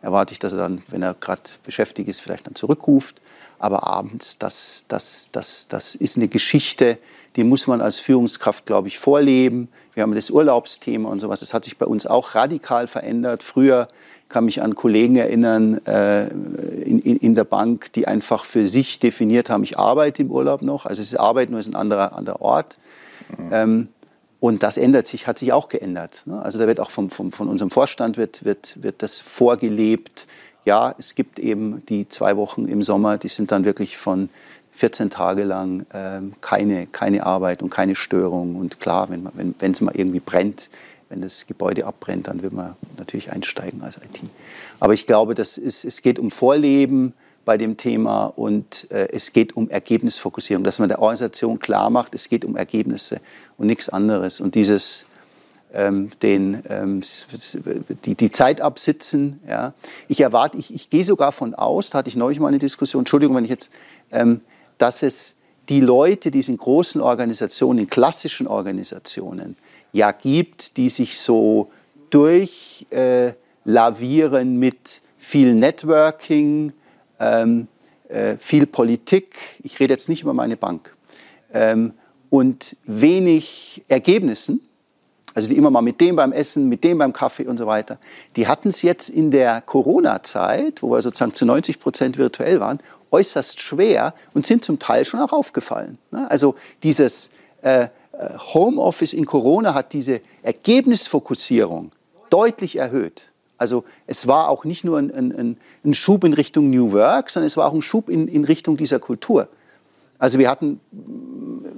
erwarte ich, dass er dann, wenn er gerade beschäftigt ist, vielleicht dann zurückruft. Aber abends, das, das, das, das ist eine Geschichte, die muss man als Führungskraft, glaube ich, vorleben. Wir haben das Urlaubsthema und sowas. Das hat sich bei uns auch radikal verändert. Früher kann mich an Kollegen erinnern äh, in, in, in, der Bank, die einfach für sich definiert haben, ich arbeite im Urlaub noch. Also es ist Arbeit, nur ist ein anderer, anderer Ort. Mhm. Ähm, und das ändert sich, hat sich auch geändert. Ne? Also da wird auch vom, vom, von unserem Vorstand wird, wird, wird das vorgelebt. Ja, es gibt eben die zwei Wochen im Sommer, die sind dann wirklich von 14 Tage lang ähm, keine, keine Arbeit und keine Störung. Und klar, wenn es wenn, mal irgendwie brennt, wenn das Gebäude abbrennt, dann wird man natürlich einsteigen als IT. Aber ich glaube, das ist, es geht um Vorleben bei dem Thema und äh, es geht um Ergebnisfokussierung, dass man der Organisation klar macht, es geht um Ergebnisse und nichts anderes. Und dieses ähm, den, ähm, die, die Zeit absitzen. Ja. Ich erwarte, ich, ich gehe sogar von aus, da hatte ich neulich mal eine Diskussion, Entschuldigung, wenn ich jetzt, ähm, dass es die Leute, die es in großen Organisationen, in klassischen Organisationen ja gibt, die sich so durchlavieren äh, mit viel Networking, ähm, äh, viel Politik. Ich rede jetzt nicht über meine Bank. Ähm, und wenig Ergebnissen, also die immer mal mit dem beim Essen, mit dem beim Kaffee und so weiter, die hatten es jetzt in der Corona-Zeit, wo wir sozusagen zu 90 Prozent virtuell waren, äußerst schwer und sind zum Teil schon auch aufgefallen. Ne? Also dieses äh, Homeoffice in Corona hat diese Ergebnisfokussierung deutlich erhöht. Also es war auch nicht nur ein, ein, ein, Schub in Richtung New Work, sondern es war auch ein Schub in, in Richtung dieser Kultur. Also wir hatten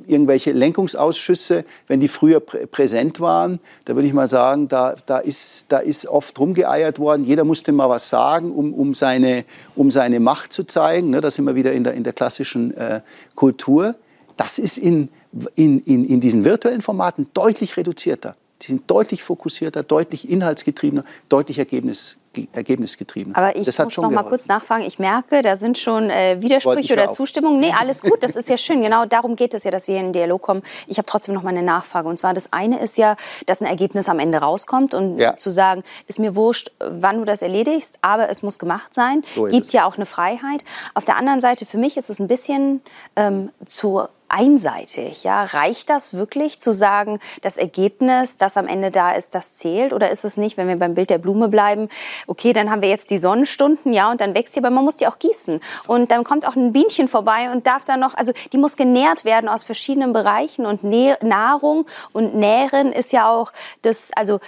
irgendwelche Lenkungsausschüsse, wenn die früher prä präsent waren, da würde ich mal sagen, da, da, ist, da ist oft rumgeeiert worden. Jeder musste mal was sagen, um, um, seine, um seine Macht zu zeigen. Ne, da sind wir wieder in der, in der klassischen äh, Kultur. Das ist in, in, in, in diesen virtuellen Formaten deutlich reduzierter. Die sind deutlich fokussierter, deutlich inhaltsgetriebener, deutlich ergebnis, ergebnisgetrieben. Aber ich muss noch mal kurz nachfragen. Ich merke, da sind schon äh, Widersprüche oder Zustimmungen. Nee, alles gut, das ist ja schön. Genau darum geht es ja, dass wir in den Dialog kommen. Ich habe trotzdem noch mal eine Nachfrage. Und zwar das eine ist ja, dass ein Ergebnis am Ende rauskommt und ja. zu sagen, ist mir wurscht, wann du das erledigst, aber es muss gemacht sein. So Gibt es. ja auch eine Freiheit. Auf der anderen Seite, für mich ist es ein bisschen ähm, zu einseitig. Ja, reicht das wirklich zu sagen, das Ergebnis, das am Ende da ist, das zählt? Oder ist es nicht, wenn wir beim Bild der Blume bleiben, okay, dann haben wir jetzt die Sonnenstunden, ja, und dann wächst die, aber man muss die auch gießen. Und dann kommt auch ein Bienchen vorbei und darf dann noch, also die muss genährt werden aus verschiedenen Bereichen und Nahrung und Nähren ist ja auch das, also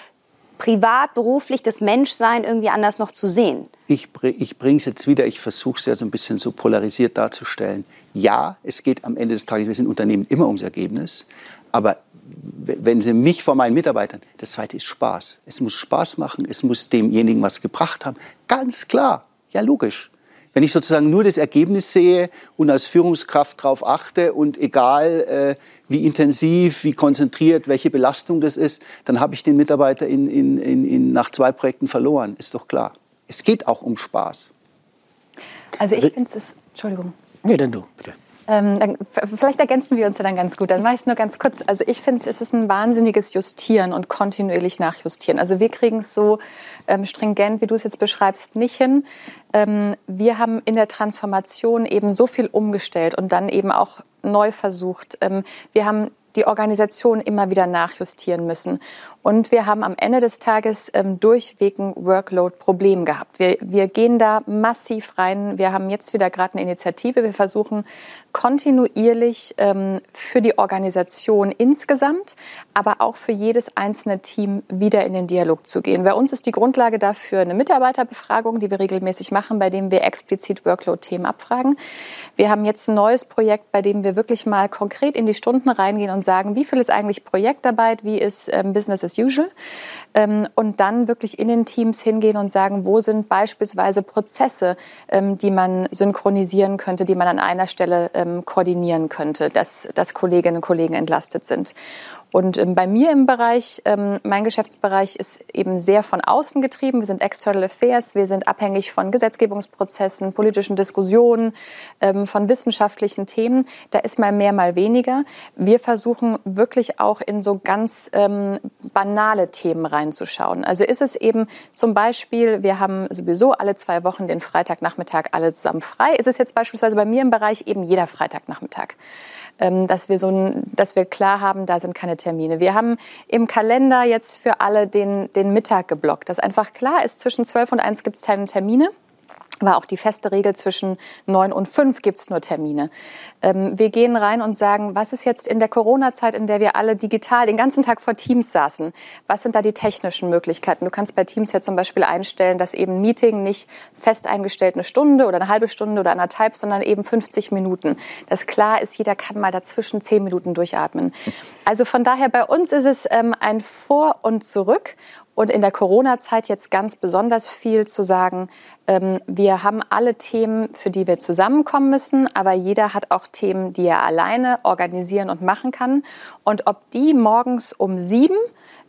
privat, beruflich, das Menschsein irgendwie anders noch zu sehen. Ich, ich bringe es jetzt wieder, ich versuche es ja so ein bisschen so polarisiert darzustellen. Ja, es geht am Ende des Tages, wir sind Unternehmen immer ums Ergebnis, aber wenn Sie mich vor meinen Mitarbeitern, das zweite ist Spaß. Es muss Spaß machen, es muss demjenigen was gebracht haben. Ganz klar, ja logisch. Wenn ich sozusagen nur das Ergebnis sehe und als Führungskraft darauf achte und egal äh, wie intensiv, wie konzentriert, welche Belastung das ist, dann habe ich den Mitarbeiter in, in, in, in nach zwei Projekten verloren. Ist doch klar. Es geht auch um Spaß. Also ich finde es, Entschuldigung. Nee, dann du, bitte. Ähm, dann, vielleicht ergänzen wir uns ja dann ganz gut. Dann mache ich es nur ganz kurz. Also ich finde, es ist ein wahnsinniges Justieren und kontinuierlich nachjustieren. Also wir kriegen es so ähm, stringent, wie du es jetzt beschreibst, nicht hin. Ähm, wir haben in der Transformation eben so viel umgestellt und dann eben auch neu versucht. Ähm, wir haben die Organisation immer wieder nachjustieren müssen. Und wir haben am Ende des Tages ähm, durchweg ein Workload-Problem gehabt. Wir, wir gehen da massiv rein. Wir haben jetzt wieder gerade eine Initiative. Wir versuchen kontinuierlich ähm, für die Organisation insgesamt, aber auch für jedes einzelne Team wieder in den Dialog zu gehen. Bei uns ist die Grundlage dafür eine Mitarbeiterbefragung, die wir regelmäßig machen, bei dem wir explizit Workload-Themen abfragen. Wir haben jetzt ein neues Projekt, bei dem wir wirklich mal konkret in die Stunden reingehen und sagen, wie viel ist eigentlich Projektarbeit, wie ist ähm, Business as usual. Ähm, und dann wirklich in den Teams hingehen und sagen, wo sind beispielsweise Prozesse, ähm, die man synchronisieren könnte, die man an einer Stelle ähm, koordinieren könnte, dass, dass Kolleginnen und Kollegen entlastet sind. Und ähm, bei mir im Bereich, ähm, mein Geschäftsbereich ist eben sehr von außen getrieben. Wir sind External Affairs, wir sind abhängig von Gesetzgebungsprozessen, politischen Diskussionen, ähm, von wissenschaftlichen Themen. Da ist mal mehr, mal weniger. Wir versuchen wirklich auch in so ganz banale Themen reinzuschauen. Also ist es eben zum Beispiel, wir haben sowieso alle zwei Wochen den Freitagnachmittag alle zusammen frei. Ist es jetzt beispielsweise bei mir im Bereich eben jeder Freitagnachmittag? Ähm, dass wir so ein, dass wir klar haben, da sind keine Termine. Wir haben im Kalender jetzt für alle den, den Mittag geblockt, dass einfach klar ist, zwischen 12 und 1 gibt es keine Termine war auch die feste Regel zwischen neun und fünf gibt's nur Termine. Ähm, wir gehen rein und sagen, was ist jetzt in der Corona-Zeit, in der wir alle digital den ganzen Tag vor Teams saßen, was sind da die technischen Möglichkeiten? Du kannst bei Teams ja zum Beispiel einstellen, dass eben Meeting nicht fest eingestellt eine Stunde oder eine halbe Stunde oder anderthalb, sondern eben 50 Minuten. Das klar ist, jeder kann mal dazwischen zehn Minuten durchatmen. Also von daher bei uns ist es ähm, ein Vor und Zurück und in der Corona-Zeit jetzt ganz besonders viel zu sagen, ähm, wir haben alle Themen, für die wir zusammenkommen müssen, aber jeder hat auch Themen, die er alleine organisieren und machen kann. Und ob die morgens um sieben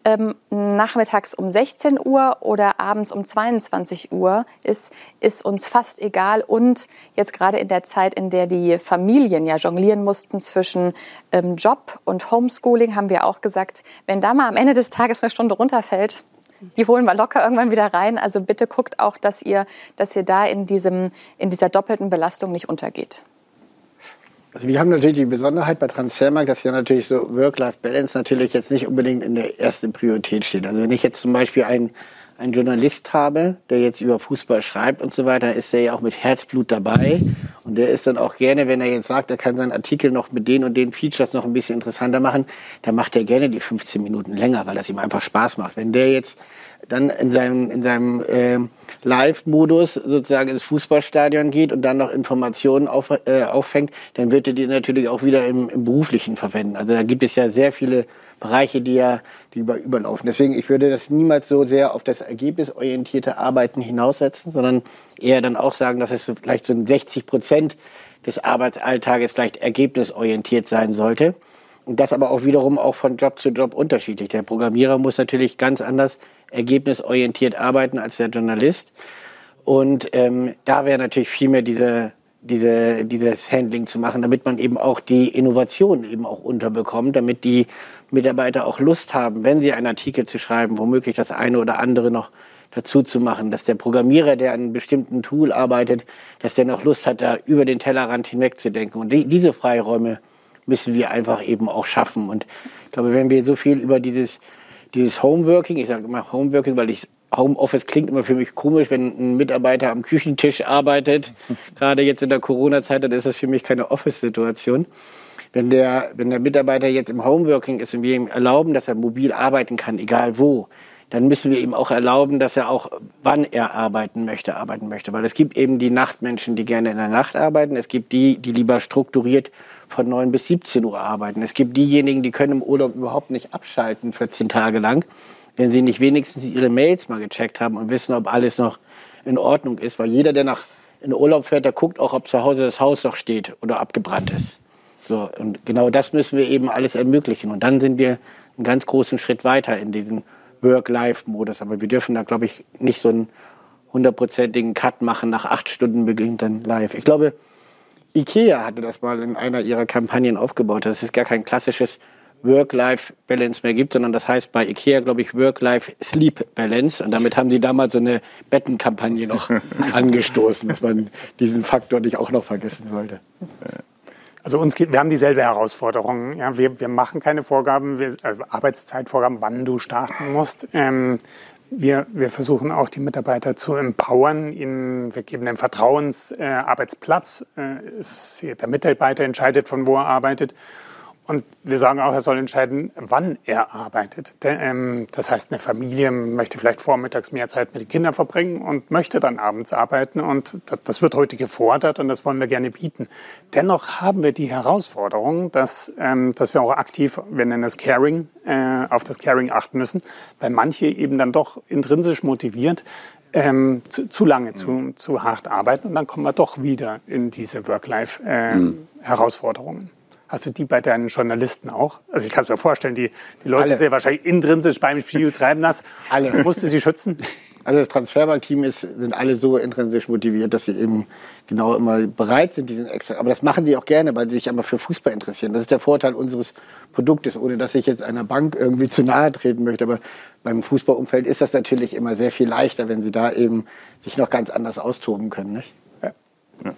ähm, nachmittags um 16 Uhr oder abends um 22 Uhr ist, ist uns fast egal. Und jetzt gerade in der Zeit, in der die Familien ja jonglieren mussten zwischen ähm, Job und Homeschooling, haben wir auch gesagt, wenn da mal am Ende des Tages eine Stunde runterfällt, die holen wir locker irgendwann wieder rein. Also bitte guckt auch, dass ihr, dass ihr da in, diesem, in dieser doppelten Belastung nicht untergeht. Also wir haben natürlich die Besonderheit bei Transfermarkt, dass ja natürlich so Work-Life-Balance natürlich jetzt nicht unbedingt in der ersten Priorität steht. Also wenn ich jetzt zum Beispiel einen, einen Journalist habe, der jetzt über Fußball schreibt und so weiter, ist der ja auch mit Herzblut dabei Und der ist dann auch gerne, wenn er jetzt sagt, er kann seinen Artikel noch mit den und den Features noch ein bisschen interessanter machen, dann macht er gerne die 15 Minuten länger, weil das ihm einfach Spaß macht. Wenn der jetzt dann in seinem, in seinem äh, Live-Modus sozusagen ins Fußballstadion geht und dann noch Informationen auf, äh, auffängt, dann wird er die natürlich auch wieder im, im Beruflichen verwenden. Also da gibt es ja sehr viele Bereiche, die ja die über, überlaufen. Deswegen, ich würde das niemals so sehr auf das ergebnisorientierte Arbeiten hinaussetzen, sondern eher dann auch sagen, dass es vielleicht so ein 60 Prozent des Arbeitsalltages vielleicht ergebnisorientiert sein sollte. Und das aber auch wiederum auch von Job zu Job unterschiedlich. Der Programmierer muss natürlich ganz anders ergebnisorientiert arbeiten als der Journalist. Und ähm, da wäre natürlich viel mehr diese, diese, dieses Handling zu machen, damit man eben auch die Innovation eben auch unterbekommt, damit die Mitarbeiter auch Lust haben, wenn sie einen Artikel zu schreiben, womöglich das eine oder andere noch dazu zu machen, dass der Programmierer, der an einem bestimmten Tool arbeitet, dass der noch Lust hat, da über den Tellerrand hinwegzudenken. Und die, diese Freiräume müssen wir einfach eben auch schaffen. Und ich glaube, wenn wir so viel über dieses, dieses Homeworking, ich sage immer Homeworking, weil ich Homeoffice klingt immer für mich komisch, wenn ein Mitarbeiter am Küchentisch arbeitet. Gerade jetzt in der Corona-Zeit, dann ist das für mich keine Office-Situation. Wenn der, wenn der Mitarbeiter jetzt im Homeworking ist und wir ihm erlauben, dass er mobil arbeiten kann, egal wo, dann müssen wir ihm auch erlauben, dass er auch, wann er arbeiten möchte, arbeiten möchte. Weil es gibt eben die Nachtmenschen, die gerne in der Nacht arbeiten. Es gibt die, die lieber strukturiert von 9 bis 17 Uhr arbeiten. Es gibt diejenigen, die können im Urlaub überhaupt nicht abschalten 14 Tage lang, wenn sie nicht wenigstens ihre Mails mal gecheckt haben und wissen, ob alles noch in Ordnung ist. Weil jeder, der nach in Urlaub fährt, der guckt auch, ob zu Hause das Haus noch steht oder abgebrannt ist. So, und genau das müssen wir eben alles ermöglichen. Und dann sind wir einen ganz großen Schritt weiter in diesen Work-Life-Modus. Aber wir dürfen da, glaube ich, nicht so einen hundertprozentigen Cut machen. Nach acht Stunden beginnt dann live. Ich glaube, IKEA hatte das mal in einer ihrer Kampagnen aufgebaut, dass es gar kein klassisches Work-Life-Balance mehr gibt, sondern das heißt bei IKEA, glaube ich, Work-Life-Sleep-Balance. Und damit haben sie damals so eine Bettenkampagne noch angestoßen, dass man diesen Faktor nicht auch noch vergessen sollte. Also uns geht, wir haben dieselbe Herausforderung. Ja, wir, wir machen keine Vorgaben, wir, also Arbeitszeitvorgaben, wann du starten musst. Ähm, wir, wir versuchen auch die Mitarbeiter zu empowern. Ihnen, wir geben einen Vertrauensarbeitsplatz. Äh, der Mitarbeiter entscheidet, von wo er arbeitet. Und wir sagen auch, er soll entscheiden, wann er arbeitet. Ähm, das heißt, eine Familie möchte vielleicht vormittags mehr Zeit mit den Kindern verbringen und möchte dann abends arbeiten. Und das wird heute gefordert und das wollen wir gerne bieten. Dennoch haben wir die Herausforderung, dass, ähm, dass wir auch aktiv, wir nennen es Caring, äh, auf das Caring achten müssen, weil manche eben dann doch intrinsisch motiviert ähm, zu, zu, lange, zu, zu hart arbeiten und dann kommen wir doch wieder in diese Work-Life-Herausforderungen. Äh, mhm. Hast du die bei deinen Journalisten auch? Also ich kann es mir vorstellen, die, die Leute Alle. sind wahrscheinlich intrinsisch beim Spiel treiben das. Alle. Musst du sie schützen? Also das Transferbank-Team ist, sind alle so intrinsisch motiviert, dass sie eben genau immer bereit sind, diesen extra. Aber das machen sie auch gerne, weil sie sich einfach für Fußball interessieren. Das ist der Vorteil unseres Produktes, ohne dass ich jetzt einer Bank irgendwie zu nahe treten möchte. Aber beim Fußballumfeld ist das natürlich immer sehr viel leichter, wenn sie da eben sich noch ganz anders austoben können. Nicht?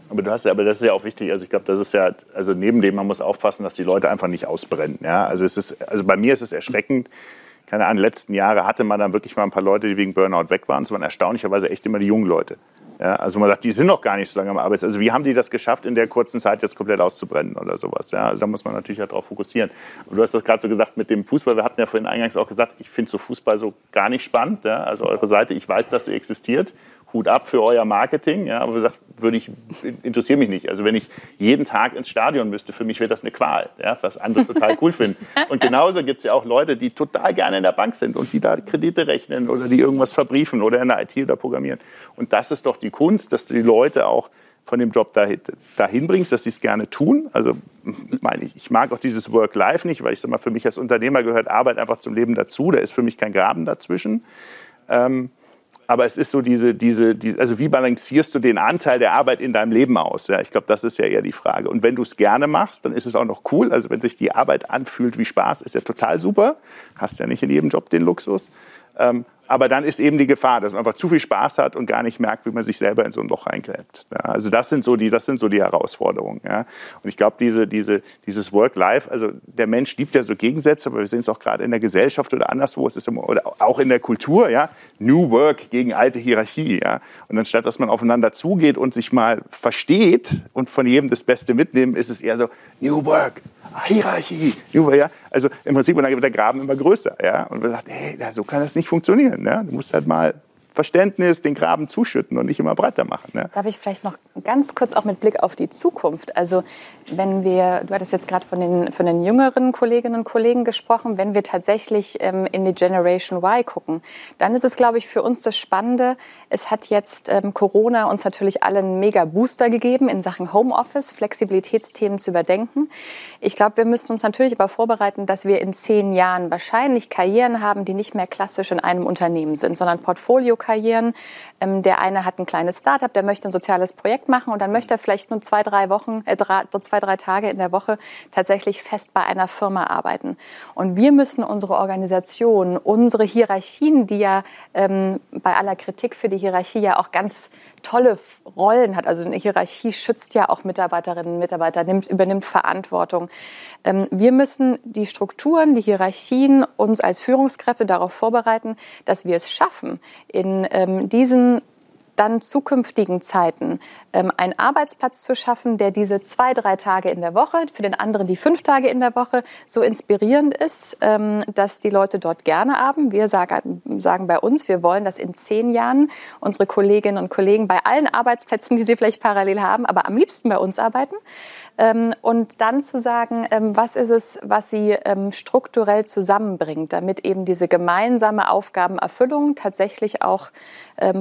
Aber du hast ja, aber das ist ja auch wichtig. Also ich glaube, das ist ja, also neben dem, man muss aufpassen, dass die Leute einfach nicht ausbrennen. Ja, also es ist, also bei mir ist es erschreckend. Keine Ahnung, letzten Jahre hatte man dann wirklich mal ein paar Leute, die wegen Burnout weg waren. Es waren erstaunlicherweise echt immer die jungen Leute. Ja, also man sagt, die sind noch gar nicht so lange am Arbeits. Also wie haben die das geschafft, in der kurzen Zeit jetzt komplett auszubrennen oder sowas? Ja, also da muss man natürlich ja darauf fokussieren. Und du hast das gerade so gesagt mit dem Fußball. Wir hatten ja vorhin eingangs auch gesagt, ich finde so Fußball so gar nicht spannend. Ja? Also eure Seite, ich weiß, dass sie existiert. Hut ab für euer Marketing. Ja, aber wie gesagt, würde ich, interessiert mich nicht. Also wenn ich jeden Tag ins Stadion müsste, für mich wäre das eine Qual, ja, was andere total cool finden. Und genauso gibt es ja auch Leute, die total gerne in der Bank sind und die da Kredite rechnen oder die irgendwas verbriefen oder in der IT oder programmieren. Und das ist doch die Kunst, dass du die Leute auch von dem Job dahin, dahin bringst, dass sie es gerne tun. Also meine ich, ich mag auch dieses Work-Life nicht, weil ich sage mal, für mich als Unternehmer gehört Arbeit einfach zum Leben dazu. Da ist für mich kein Graben dazwischen. Ähm, aber es ist so diese, diese, die, also wie balancierst du den Anteil der Arbeit in deinem Leben aus? Ja, ich glaube, das ist ja eher die Frage. Und wenn du es gerne machst, dann ist es auch noch cool. Also wenn sich die Arbeit anfühlt wie Spaß, ist ja total super. Hast ja nicht in jedem Job den Luxus. Ähm, aber dann ist eben die Gefahr, dass man einfach zu viel Spaß hat und gar nicht merkt, wie man sich selber in so ein Loch reingräbt. Ja, also das sind so die, das sind so die Herausforderungen. Ja. Und ich glaube, diese, diese, dieses Work-Life, also der Mensch liebt ja so Gegensätze, aber wir sehen es auch gerade in der Gesellschaft oder anderswo, es ist immer, oder auch in der Kultur, ja, New Work gegen alte Hierarchie. Ja. Und anstatt, dass man aufeinander zugeht und sich mal versteht und von jedem das Beste mitnehmen, ist es eher so New Work, Hierarchie. Ja? Also im Prinzip wird der Graben immer größer. Ja? Und man sagt, hey, so kann das nicht funktionieren. Ja? Du musst halt mal Verständnis den Graben zuschütten und nicht immer breiter machen. Ne? Darf ich vielleicht noch ganz kurz auch mit Blick auf die Zukunft? Also wenn wir, du hattest jetzt gerade von den, von den jüngeren Kolleginnen und Kollegen gesprochen, wenn wir tatsächlich ähm, in die Generation Y gucken, dann ist es, glaube ich, für uns das Spannende. Es hat jetzt ähm, Corona uns natürlich alle einen mega Booster gegeben in Sachen Homeoffice, Flexibilitätsthemen zu überdenken. Ich glaube, wir müssen uns natürlich aber vorbereiten, dass wir in zehn Jahren wahrscheinlich Karrieren haben, die nicht mehr klassisch in einem Unternehmen sind, sondern Portfolio Karrieren. Ähm, der eine hat ein kleines Startup, der möchte ein soziales Projekt machen und dann möchte er vielleicht nur zwei, drei Wochen, äh, drei, zwei, drei Tage in der Woche tatsächlich fest bei einer Firma arbeiten. Und wir müssen unsere Organisation, unsere Hierarchien, die ja ähm, bei aller Kritik für die Hierarchie ja auch ganz tolle Rollen hat. Also eine Hierarchie schützt ja auch Mitarbeiterinnen und Mitarbeiter, nimmt, übernimmt Verantwortung. Ähm, wir müssen die Strukturen, die Hierarchien uns als Führungskräfte darauf vorbereiten, dass wir es schaffen, in ähm, diesen dann zukünftigen Zeiten ähm, einen Arbeitsplatz zu schaffen, der diese zwei, drei Tage in der Woche, für den anderen die fünf Tage in der Woche so inspirierend ist, ähm, dass die Leute dort gerne haben. Wir sagen, sagen bei uns, wir wollen, dass in zehn Jahren unsere Kolleginnen und Kollegen bei allen Arbeitsplätzen, die sie vielleicht parallel haben, aber am liebsten bei uns arbeiten. Ähm, und dann zu sagen, ähm, was ist es, was sie ähm, strukturell zusammenbringt, damit eben diese gemeinsame Aufgabenerfüllung tatsächlich auch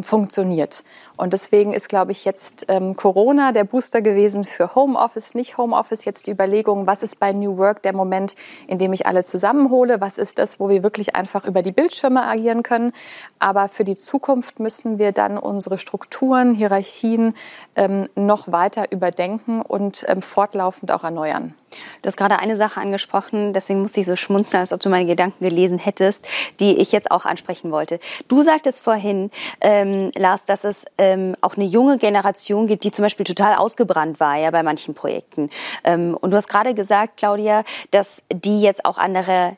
funktioniert. Und deswegen ist, glaube ich, jetzt Corona der Booster gewesen für Homeoffice, nicht Homeoffice. Jetzt die Überlegung, was ist bei New Work der Moment, in dem ich alle zusammenhole? Was ist das, wo wir wirklich einfach über die Bildschirme agieren können? Aber für die Zukunft müssen wir dann unsere Strukturen, Hierarchien noch weiter überdenken und fort fortlaufend auch erneuern. Du hast gerade eine Sache angesprochen, deswegen musste ich so schmunzeln, als ob du meine Gedanken gelesen hättest, die ich jetzt auch ansprechen wollte. Du sagtest vorhin, ähm, Lars, dass es ähm, auch eine junge Generation gibt, die zum Beispiel total ausgebrannt war ja bei manchen Projekten. Ähm, und du hast gerade gesagt, Claudia, dass die jetzt auch andere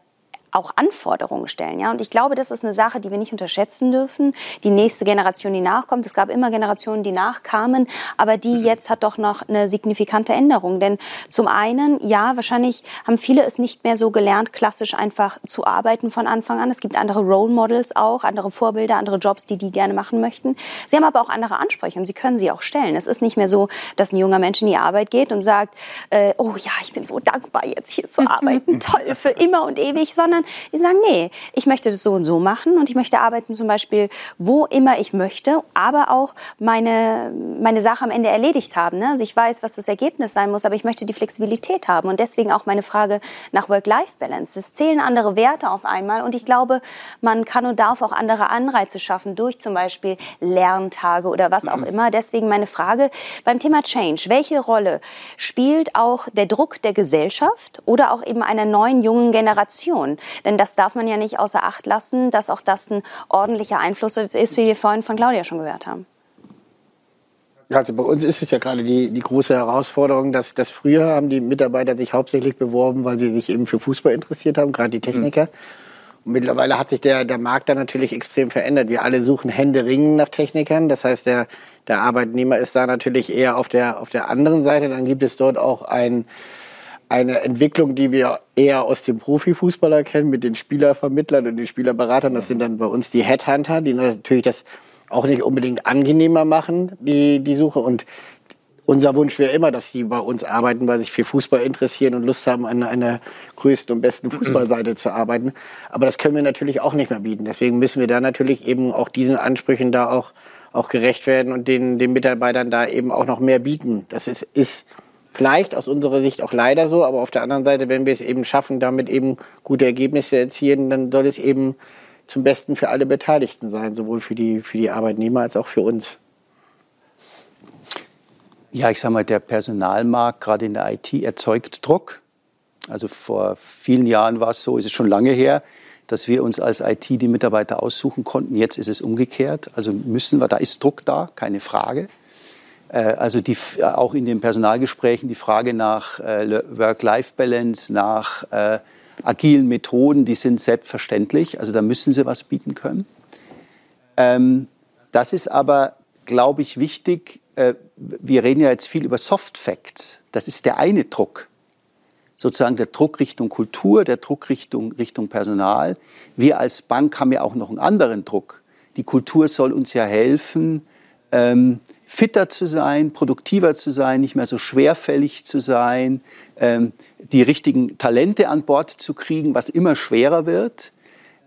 auch Anforderungen stellen. Ja? Und ich glaube, das ist eine Sache, die wir nicht unterschätzen dürfen. Die nächste Generation, die nachkommt, es gab immer Generationen, die nachkamen, aber die mhm. jetzt hat doch noch eine signifikante Änderung. Denn zum einen, ja, wahrscheinlich haben viele es nicht mehr so gelernt, klassisch einfach zu arbeiten von Anfang an. Es gibt andere Role Models auch, andere Vorbilder, andere Jobs, die die gerne machen möchten. Sie haben aber auch andere Ansprüche und sie können sie auch stellen. Es ist nicht mehr so, dass ein junger Mensch in die Arbeit geht und sagt, äh, oh ja, ich bin so dankbar, jetzt hier zu arbeiten, toll, für immer und ewig, sondern sondern die sagen, nee, ich möchte das so und so machen und ich möchte arbeiten zum Beispiel, wo immer ich möchte, aber auch meine, meine Sache am Ende erledigt haben. Ne? Also ich weiß, was das Ergebnis sein muss, aber ich möchte die Flexibilität haben und deswegen auch meine Frage nach Work-Life-Balance. Es zählen andere Werte auf einmal und ich glaube, man kann und darf auch andere Anreize schaffen durch zum Beispiel Lerntage oder was auch immer. Deswegen meine Frage beim Thema Change. Welche Rolle spielt auch der Druck der Gesellschaft oder auch eben einer neuen jungen Generation? Denn das darf man ja nicht außer Acht lassen, dass auch das ein ordentlicher Einfluss ist, wie wir vorhin von Claudia schon gehört haben. Also bei uns ist es ja gerade die, die große Herausforderung, dass, dass früher haben die Mitarbeiter sich hauptsächlich beworben, weil sie sich eben für Fußball interessiert haben, gerade die Techniker. Mhm. Und mittlerweile hat sich der, der Markt da natürlich extrem verändert. Wir alle suchen Hände ringen nach Technikern. Das heißt, der, der Arbeitnehmer ist da natürlich eher auf der, auf der anderen Seite. Dann gibt es dort auch ein, eine Entwicklung, die wir eher aus dem Profifußballer kennen, mit den Spielervermittlern und den Spielerberatern. Das sind dann bei uns die Headhunter, die natürlich das auch nicht unbedingt angenehmer machen, die, die Suche. Und unser Wunsch wäre immer, dass die bei uns arbeiten, weil sie sich für Fußball interessieren und Lust haben, an einer größten und besten Fußballseite zu arbeiten. Aber das können wir natürlich auch nicht mehr bieten. Deswegen müssen wir da natürlich eben auch diesen Ansprüchen da auch, auch gerecht werden und den, den Mitarbeitern da eben auch noch mehr bieten. Das ist, ist Vielleicht aus unserer Sicht auch leider so, aber auf der anderen Seite, wenn wir es eben schaffen, damit eben gute Ergebnisse erzielen, dann soll es eben zum Besten für alle Beteiligten sein, sowohl für die, für die Arbeitnehmer als auch für uns. Ja, ich sage mal, der Personalmarkt, gerade in der IT, erzeugt Druck. Also vor vielen Jahren war es so, ist es schon lange her, dass wir uns als IT die Mitarbeiter aussuchen konnten. Jetzt ist es umgekehrt. Also müssen wir, da ist Druck da, keine Frage. Äh, also die, auch in den Personalgesprächen die Frage nach äh, Work-Life-Balance, nach äh, agilen Methoden, die sind selbstverständlich. Also da müssen sie was bieten können. Ähm, das ist aber, glaube ich, wichtig. Äh, wir reden ja jetzt viel über Soft Facts. Das ist der eine Druck. Sozusagen der Druck Richtung Kultur, der Druck Richtung, Richtung Personal. Wir als Bank haben ja auch noch einen anderen Druck. Die Kultur soll uns ja helfen, ähm, fitter zu sein, produktiver zu sein, nicht mehr so schwerfällig zu sein, ähm, die richtigen Talente an Bord zu kriegen, was immer schwerer wird.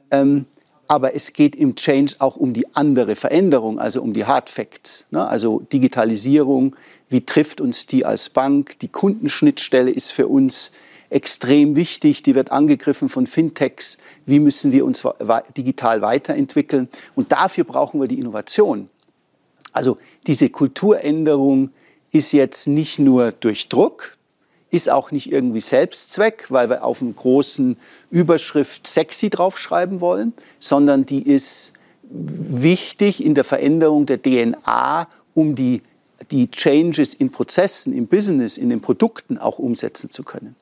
Ähm, aber es geht im Change auch um die andere Veränderung, also um die Hard Facts, ne? also Digitalisierung. Wie trifft uns die als Bank? Die Kundenschnittstelle ist für uns extrem wichtig. Die wird angegriffen von Fintechs. Wie müssen wir uns digital weiterentwickeln? Und dafür brauchen wir die Innovation. Also diese Kulturänderung ist jetzt nicht nur durch Druck, ist auch nicht irgendwie Selbstzweck, weil wir auf einem großen Überschrift sexy draufschreiben wollen, sondern die ist wichtig in der Veränderung der DNA, um die, die Changes in Prozessen, im Business, in den Produkten auch umsetzen zu können.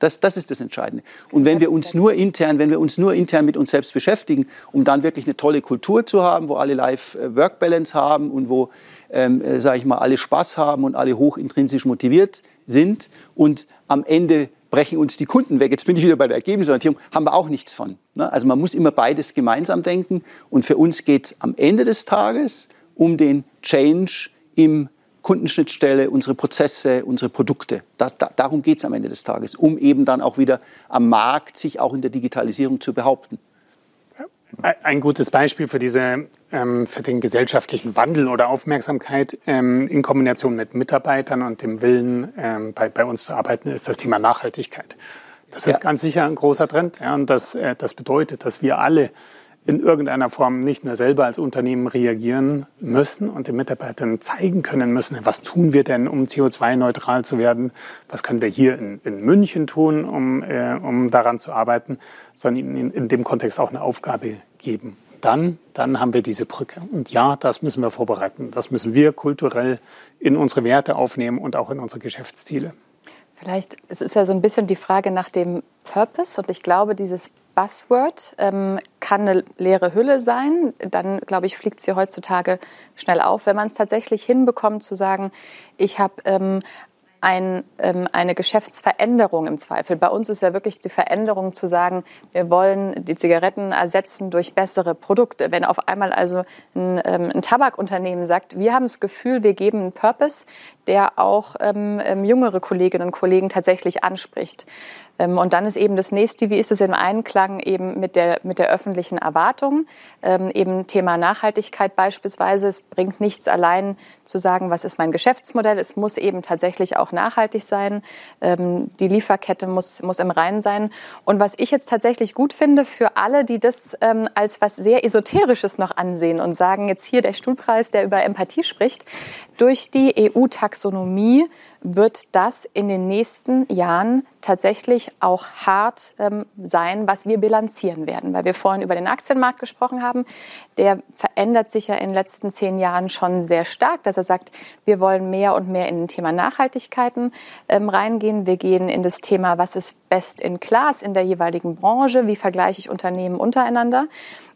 Das, das ist das Entscheidende. Und wenn wir uns nur intern, wenn wir uns nur intern mit uns selbst beschäftigen, um dann wirklich eine tolle Kultur zu haben, wo alle Life-Work-Balance haben und wo, ähm, äh, sage ich mal, alle Spaß haben und alle hoch intrinsisch motiviert sind und am Ende brechen uns die Kunden weg. Jetzt bin ich wieder bei der Ergebnisorientierung, haben wir auch nichts von. Ne? Also man muss immer beides gemeinsam denken und für uns geht es am Ende des Tages um den Change im Kundenschnittstelle, unsere Prozesse, unsere Produkte. Da, da, darum geht es am Ende des Tages, um eben dann auch wieder am Markt sich auch in der Digitalisierung zu behaupten. Ein gutes Beispiel für, diese, ähm, für den gesellschaftlichen Wandel oder Aufmerksamkeit ähm, in Kombination mit Mitarbeitern und dem Willen, ähm, bei, bei uns zu arbeiten, ist das Thema Nachhaltigkeit. Das ist ganz sicher ein großer Trend. Ja, und das, äh, das bedeutet, dass wir alle in irgendeiner Form nicht nur selber als Unternehmen reagieren müssen und den Mitarbeitern zeigen können müssen, was tun wir denn, um CO2-neutral zu werden, was können wir hier in, in München tun, um, äh, um daran zu arbeiten, sondern in, in dem Kontext auch eine Aufgabe geben. Dann, dann haben wir diese Brücke. Und ja, das müssen wir vorbereiten. Das müssen wir kulturell in unsere Werte aufnehmen und auch in unsere Geschäftsziele. Vielleicht, es ist ja so ein bisschen die Frage nach dem Purpose und ich glaube, dieses Buzzword ähm, kann eine leere Hülle sein. Dann, glaube ich, fliegt sie heutzutage schnell auf. Wenn man es tatsächlich hinbekommt zu sagen, ich habe ähm, ein, ähm, eine Geschäftsveränderung im Zweifel. Bei uns ist ja wirklich die Veränderung zu sagen, wir wollen die Zigaretten ersetzen durch bessere Produkte. Wenn auf einmal also ein, ähm, ein Tabakunternehmen sagt, wir haben das Gefühl, wir geben einen Purpose, der auch ähm, ähm jüngere Kolleginnen und Kollegen tatsächlich anspricht. Ähm, und dann ist eben das nächste, wie ist es im Einklang eben mit der, mit der öffentlichen Erwartung? Ähm, eben Thema Nachhaltigkeit beispielsweise. Es bringt nichts allein zu sagen, was ist mein Geschäftsmodell. Es muss eben tatsächlich auch nachhaltig sein. Ähm, die Lieferkette muss, muss im Reinen sein. Und was ich jetzt tatsächlich gut finde für alle, die das ähm, als was sehr Esoterisches noch ansehen und sagen, jetzt hier der Stuhlpreis, der über Empathie spricht, durch die EU-Taxonomie wird das in den nächsten Jahren tatsächlich auch hart ähm, sein, was wir bilanzieren werden. Weil wir vorhin über den Aktienmarkt gesprochen haben. Der verändert sich ja in den letzten zehn Jahren schon sehr stark, dass er sagt, wir wollen mehr und mehr in ein Thema Nachhaltigkeiten ähm, reingehen. Wir gehen in das Thema, was ist best in class in der jeweiligen Branche, wie vergleiche ich Unternehmen untereinander.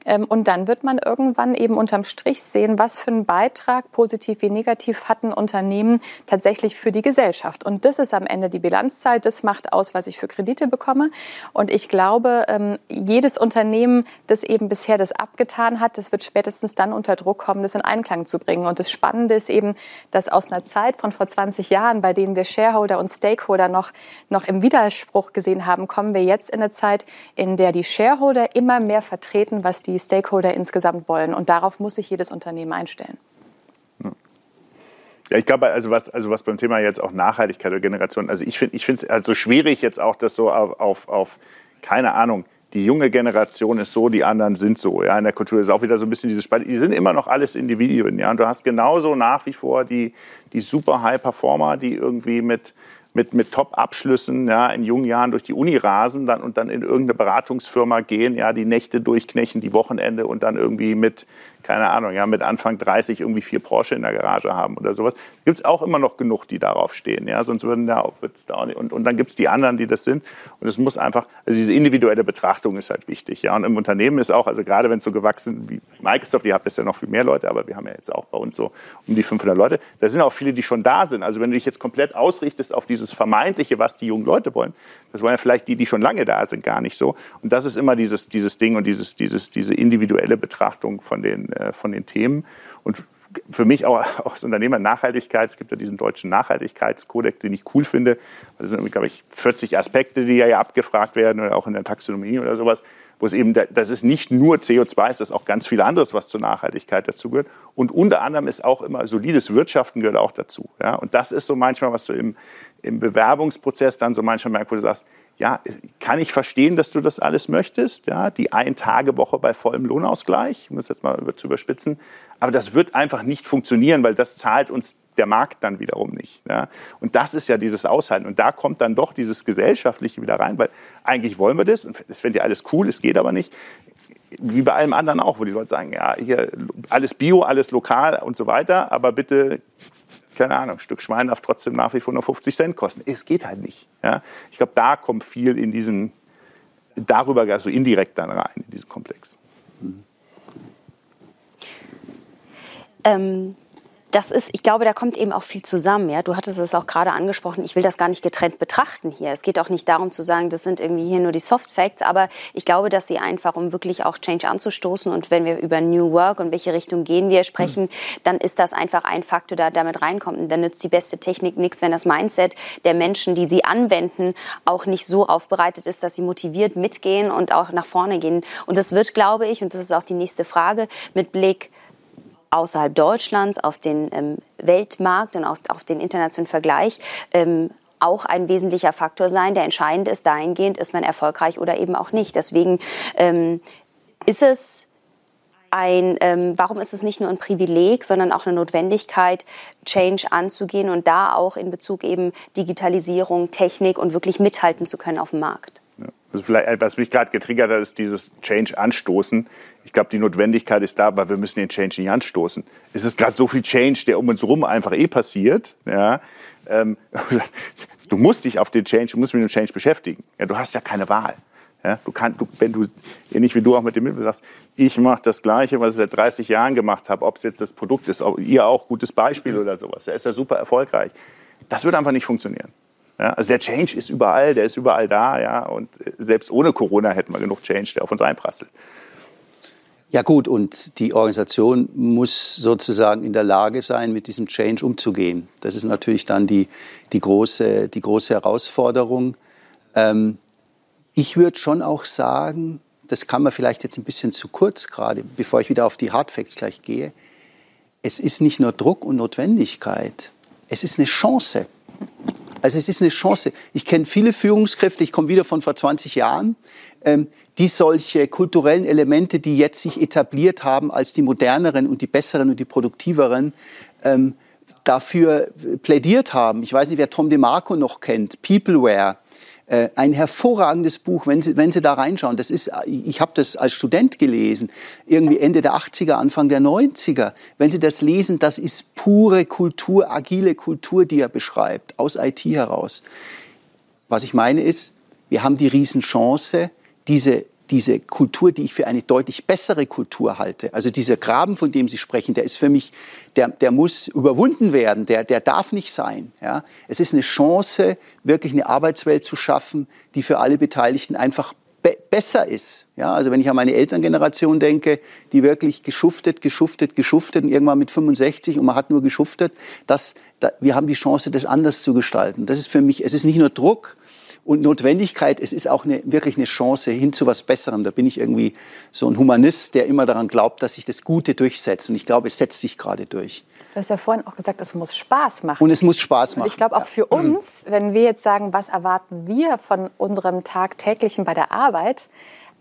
Ähm, und dann wird man irgendwann eben unterm Strich sehen, was für einen Beitrag, positiv wie negativ, hat ein Unternehmen tatsächlich für die Gesellschaft. Und das ist am Ende die Bilanzzahl. Das macht aus, was ich für Kredite bekomme. Und ich glaube, ähm, jedes Unternehmen, das eben bisher das abgetan hat, das wird spätestens dann unter Druck kommen, das in Einklang zu bringen. Und das Spannende ist eben, dass aus einer Zeit von vor 20 Jahren, bei denen wir Shareholder und Stakeholder noch, noch im Widerspruch gesehen haben, kommen wir jetzt in eine Zeit, in der die Shareholder immer mehr vertreten, was die Stakeholder insgesamt wollen. Und darauf muss sich jedes Unternehmen einstellen. Ja, ich glaube, also was, also was beim Thema jetzt auch Nachhaltigkeit oder Generation, also ich finde es also schwierig jetzt auch, das so auf, auf, auf, keine Ahnung, die junge Generation ist so, die anderen sind so. Ja, in der Kultur ist auch wieder so ein bisschen diese Spalte. Die sind immer noch alles Individuen. Ja, und du hast genauso nach wie vor die, die super High Performer, die irgendwie mit mit, mit Top-Abschlüssen ja, in jungen Jahren durch die Uni rasen dann, und dann in irgendeine Beratungsfirma gehen, ja, die Nächte durchknechen, die Wochenende und dann irgendwie mit keine Ahnung, ja, mit Anfang 30 irgendwie vier Porsche in der Garage haben oder sowas. Gibt es auch immer noch genug, die darauf stehen. Ja? Sonst würden da auch, da nicht. Und, und dann gibt es die anderen, die das sind. Und es muss einfach, also diese individuelle Betrachtung ist halt wichtig. Ja? Und im Unternehmen ist auch, also gerade wenn es so gewachsen wie Microsoft, ihr habt jetzt ja noch viel mehr Leute, aber wir haben ja jetzt auch bei uns so um die 500 Leute, da sind auch viele, die schon da sind. Also wenn du dich jetzt komplett ausrichtest auf dieses Vermeintliche, was die jungen Leute wollen, das wollen ja vielleicht die, die schon lange da sind, gar nicht so. Und das ist immer dieses, dieses Ding und dieses, dieses, diese individuelle Betrachtung von den, äh, von den Themen. Und für mich auch als Unternehmer Nachhaltigkeit, es gibt ja diesen deutschen Nachhaltigkeitskodex, den ich cool finde. Das sind, glaube ich, 40 Aspekte, die ja abgefragt werden oder auch in der Taxonomie oder sowas, wo es eben, das ist nicht nur CO2, es ist auch ganz viel anderes, was zur Nachhaltigkeit dazugehört. Und unter anderem ist auch immer solides Wirtschaften gehört auch dazu. Ja? Und das ist so manchmal, was du im, im Bewerbungsprozess dann so manchmal merkst, wo du sagst, ja, kann ich verstehen, dass du das alles möchtest, ja, die Ein-Tage-Woche bei vollem Lohnausgleich, um das jetzt mal zu überspitzen, aber das wird einfach nicht funktionieren, weil das zahlt uns der Markt dann wiederum nicht. Ja. Und das ist ja dieses Aushalten. Und da kommt dann doch dieses Gesellschaftliche wieder rein, weil eigentlich wollen wir das und das findet ja alles cool, es geht aber nicht. Wie bei allem anderen auch, wo die Leute sagen, ja, hier alles Bio, alles lokal und so weiter, aber bitte keine Ahnung, ein Stück Schwein darf trotzdem nach wie vor nur 50 Cent kosten. Es geht halt nicht. Ja? Ich glaube, da kommt viel in diesen, darüber, also indirekt dann rein, in diesen Komplex. Mhm. Ähm, das ist, ich glaube, da kommt eben auch viel zusammen. Ja, du hattest es auch gerade angesprochen. Ich will das gar nicht getrennt betrachten hier. Es geht auch nicht darum zu sagen, das sind irgendwie hier nur die Soft Facts, aber ich glaube, dass sie einfach, um wirklich auch Change anzustoßen und wenn wir über New Work und welche Richtung gehen wir sprechen, mhm. dann ist das einfach ein Faktor, der damit reinkommt. Und dann nützt die beste Technik nichts, wenn das Mindset der Menschen, die sie anwenden, auch nicht so aufbereitet ist, dass sie motiviert mitgehen und auch nach vorne gehen. Und das wird, glaube ich, und das ist auch die nächste Frage, mit Blick außerhalb Deutschlands auf den ähm, Weltmarkt und auf, auf, den internationalen Vergleich ähm, auch ein wesentlicher Faktor sein, der entscheidend ist dahingehend, ist man erfolgreich oder eben auch nicht. Deswegen ähm, ist es ein, ähm, warum ist es nicht nur ein Privileg, sondern auch eine Notwendigkeit, Change anzugehen und da auch in Bezug eben Digitalisierung, Technik und wirklich mithalten zu können auf dem Markt? Also vielleicht, was mich gerade getriggert hat, ist dieses Change anstoßen. Ich glaube, die Notwendigkeit ist da, weil wir müssen den Change nicht anstoßen. Es ist gerade so viel Change, der um uns herum einfach eh passiert. Ja. Ähm, du musst dich auf den Change, du musst mit dem Change beschäftigen. Ja, du hast ja keine Wahl. Ja, du kannst, du, wenn du ähnlich wie du auch mit dem Mittel sagst, ich mache das Gleiche, was ich seit 30 Jahren gemacht habe, ob es jetzt das Produkt ist, ihr auch gutes Beispiel oder sowas. Der ist ja super erfolgreich. Das wird einfach nicht funktionieren. Ja, also der Change ist überall, der ist überall da, ja, und selbst ohne Corona hätten wir genug Change, der auf uns einprasselt. Ja gut, und die Organisation muss sozusagen in der Lage sein, mit diesem Change umzugehen. Das ist natürlich dann die, die, große, die große Herausforderung. Ähm, ich würde schon auch sagen, das kann man vielleicht jetzt ein bisschen zu kurz gerade, bevor ich wieder auf die Hardfacts gleich gehe. Es ist nicht nur Druck und Notwendigkeit, es ist eine Chance. Also es ist eine Chance. Ich kenne viele Führungskräfte, ich komme wieder von vor 20 Jahren, ähm, die solche kulturellen Elemente, die jetzt sich etabliert haben als die moderneren und die besseren und die produktiveren, ähm, dafür plädiert haben. Ich weiß nicht, wer Tom DeMarco noch kennt, Peopleware. Äh, ein hervorragendes Buch, wenn Sie, wenn Sie da reinschauen. Das ist, ich habe das als Student gelesen, irgendwie Ende der 80er, Anfang der 90er. Wenn Sie das lesen, das ist pure Kultur, agile Kultur, die er beschreibt, aus IT heraus. Was ich meine ist, wir haben die Riesenchance, diese diese Kultur, die ich für eine deutlich bessere Kultur halte. Also dieser Graben, von dem Sie sprechen, der ist für mich, der, der muss überwunden werden, der, der darf nicht sein. Ja? Es ist eine Chance, wirklich eine Arbeitswelt zu schaffen, die für alle Beteiligten einfach be besser ist. Ja, also wenn ich an meine Elterngeneration denke, die wirklich geschuftet, geschuftet, geschuftet und irgendwann mit 65 und man hat nur geschuftet, das, da, wir haben die Chance, das anders zu gestalten. Das ist für mich, es ist nicht nur Druck, und Notwendigkeit, es ist auch eine, wirklich eine Chance hin zu was Besserem. Da bin ich irgendwie so ein Humanist, der immer daran glaubt, dass sich das Gute durchsetzt. Und ich glaube, es setzt sich gerade durch. Du hast ja vorhin auch gesagt, es muss Spaß machen. Und es muss Spaß machen. Und ich glaube auch für uns, wenn wir jetzt sagen, was erwarten wir von unserem tagtäglichen bei der Arbeit,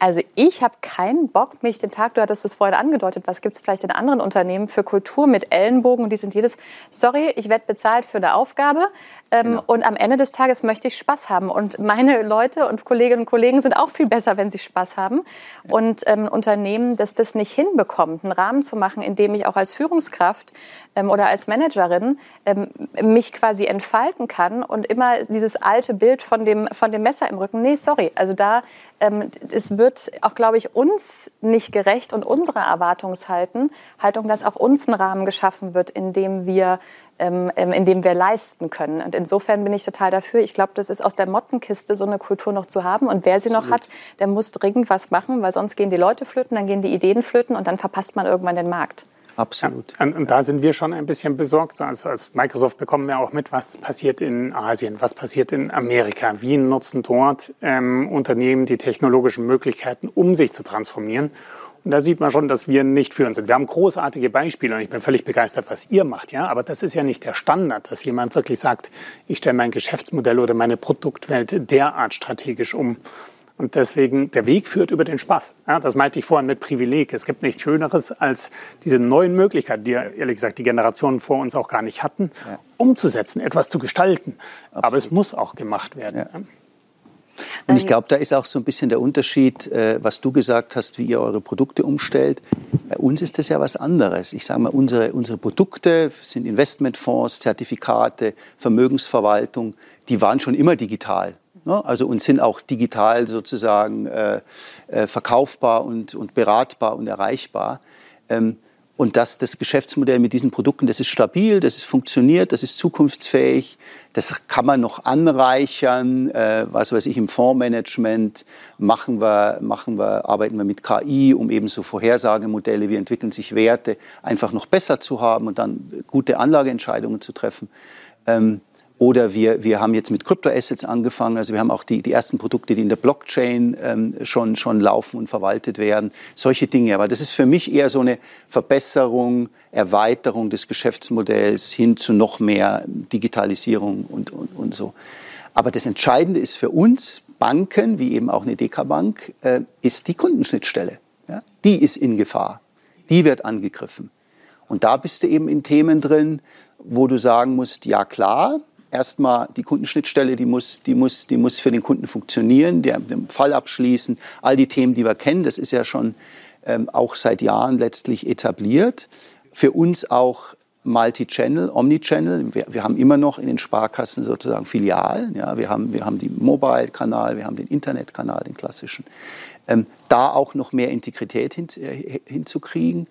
Also ich habe keinen Bock, mich den Tag, du hattest es vorhin angedeutet, was gibt es vielleicht in anderen Unternehmen für Kultur mit Ellenbogen und die sind jedes, sorry, ich werde bezahlt für eine Aufgabe ähm, genau. und am Ende des Tages möchte ich Spaß haben und meine Leute und Kolleginnen und Kollegen sind auch viel besser, wenn sie Spaß haben ja. und ähm, Unternehmen, das das nicht hinbekommt, einen Rahmen zu machen, in dem ich auch als Führungskraft ähm, oder als Managerin ähm, mich quasi entfalten kann und immer dieses alte Bild von dem, von dem Messer im Rücken, nee, sorry, also da ähm, es wird auch, glaube ich, uns nicht gerecht und unserer Erwartungshaltung, Haltung, dass auch uns ein Rahmen geschaffen wird, in dem wir ähm, ähm, in dem wir leisten können. Und insofern bin ich total dafür. Ich glaube, das ist aus der Mottenkiste, so eine Kultur noch zu haben. Und wer sie Absolut. noch hat, der muss dringend was machen, weil sonst gehen die Leute flöten, dann gehen die Ideen flöten und dann verpasst man irgendwann den Markt. Absolut. Ja, und, da sind wir schon ein bisschen besorgt. Also als Microsoft bekommen wir auch mit, was passiert in Asien, was passiert in Amerika. Wie nutzen dort ähm, Unternehmen die technologischen Möglichkeiten, um sich zu transformieren. Und da sieht man schon, dass wir nicht führend sind. Wir haben großartige Beispiele und ich bin völlig begeistert, was ihr macht. Ja? Aber das ist ja nicht der Standard, dass jemand wirklich sagt, ich stelle mein Geschäftsmodell oder meine Produktwelt derart strategisch um. Und deswegen, der Weg führt über den Spaß. Ja, das meinte ich vorhin mit Privileg. Es gibt nichts Schöneres als diese neuen Möglichkeiten, die ehrlich gesagt die Generationen vor uns auch gar nicht hatten, ja. umzusetzen, etwas zu gestalten. Absolut. Aber es muss auch gemacht werden. Ja. Und ich glaube, da ist auch so ein bisschen der Unterschied, äh, was du gesagt hast, wie ihr eure Produkte umstellt. Bei uns ist das ja was anderes. Ich sage mal, unsere, unsere Produkte sind Investmentfonds, Zertifikate, Vermögensverwaltung, die waren schon immer digital. Ne? Also und sind auch digital sozusagen äh, äh, verkaufbar und, und beratbar und erreichbar. Ähm, und dass das Geschäftsmodell mit diesen Produkten, das ist stabil, das ist funktioniert, das ist zukunftsfähig, das kann man noch anreichern. Äh, was weiß ich, im Fondsmanagement machen wir, machen wir, arbeiten wir mit KI, um eben so Vorhersagemodelle, wie entwickeln sich Werte, einfach noch besser zu haben und dann gute Anlageentscheidungen zu treffen. Ähm, oder wir, wir haben jetzt mit Kryptoassets angefangen. Also wir haben auch die, die ersten Produkte, die in der Blockchain ähm, schon, schon laufen und verwaltet werden. Solche Dinge. Aber das ist für mich eher so eine Verbesserung, Erweiterung des Geschäftsmodells hin zu noch mehr Digitalisierung und, und, und so. Aber das Entscheidende ist für uns, Banken, wie eben auch eine DK-Bank, äh, ist die Kundenschnittstelle. Ja? Die ist in Gefahr. Die wird angegriffen. Und da bist du eben in Themen drin, wo du sagen musst, ja klar, erstmal die Kundenschnittstelle, die muss, die muss, die muss für den Kunden funktionieren, der, den Fall abschließen, all die Themen, die wir kennen, das ist ja schon ähm, auch seit Jahren letztlich etabliert. Für uns auch Multi-Channel, Omni-Channel. Wir, wir, haben immer noch in den Sparkassen sozusagen Filialen. Ja, wir haben, wir haben den Mobile-Kanal, wir haben den Internet-Kanal, den klassischen. Ähm, da auch noch mehr Integrität hin, äh, hinzukriegen.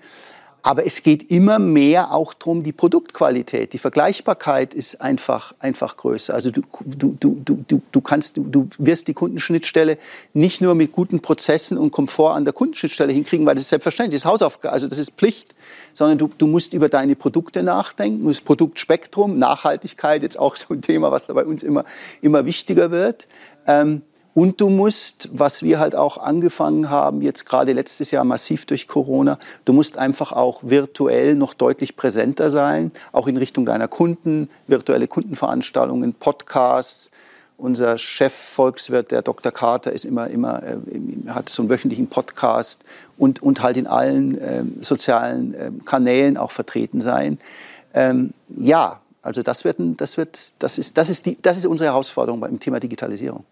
Aber es geht immer mehr auch darum, die Produktqualität, die Vergleichbarkeit ist einfach, einfach größer. Also du, du, du, du, du, kannst, du, du wirst die Kundenschnittstelle nicht nur mit guten Prozessen und Komfort an der Kundenschnittstelle hinkriegen, weil das ist selbstverständlich, das ist Hausaufgabe, also das ist Pflicht, sondern du, du musst über deine Produkte nachdenken, das Produktspektrum, Nachhaltigkeit, jetzt auch so ein Thema, was da bei uns immer, immer wichtiger wird. Ähm, und du musst, was wir halt auch angefangen haben, jetzt gerade letztes Jahr massiv durch Corona, du musst einfach auch virtuell noch deutlich präsenter sein, auch in Richtung deiner Kunden, virtuelle Kundenveranstaltungen, Podcasts. Unser Chef-Volkswirt, der Dr. Carter, ist immer, immer, äh, hat so einen wöchentlichen Podcast und, und halt in allen äh, sozialen äh, Kanälen auch vertreten sein. Ähm, ja, also das wird, das wird, das ist, das ist die, das ist unsere Herausforderung beim Thema Digitalisierung.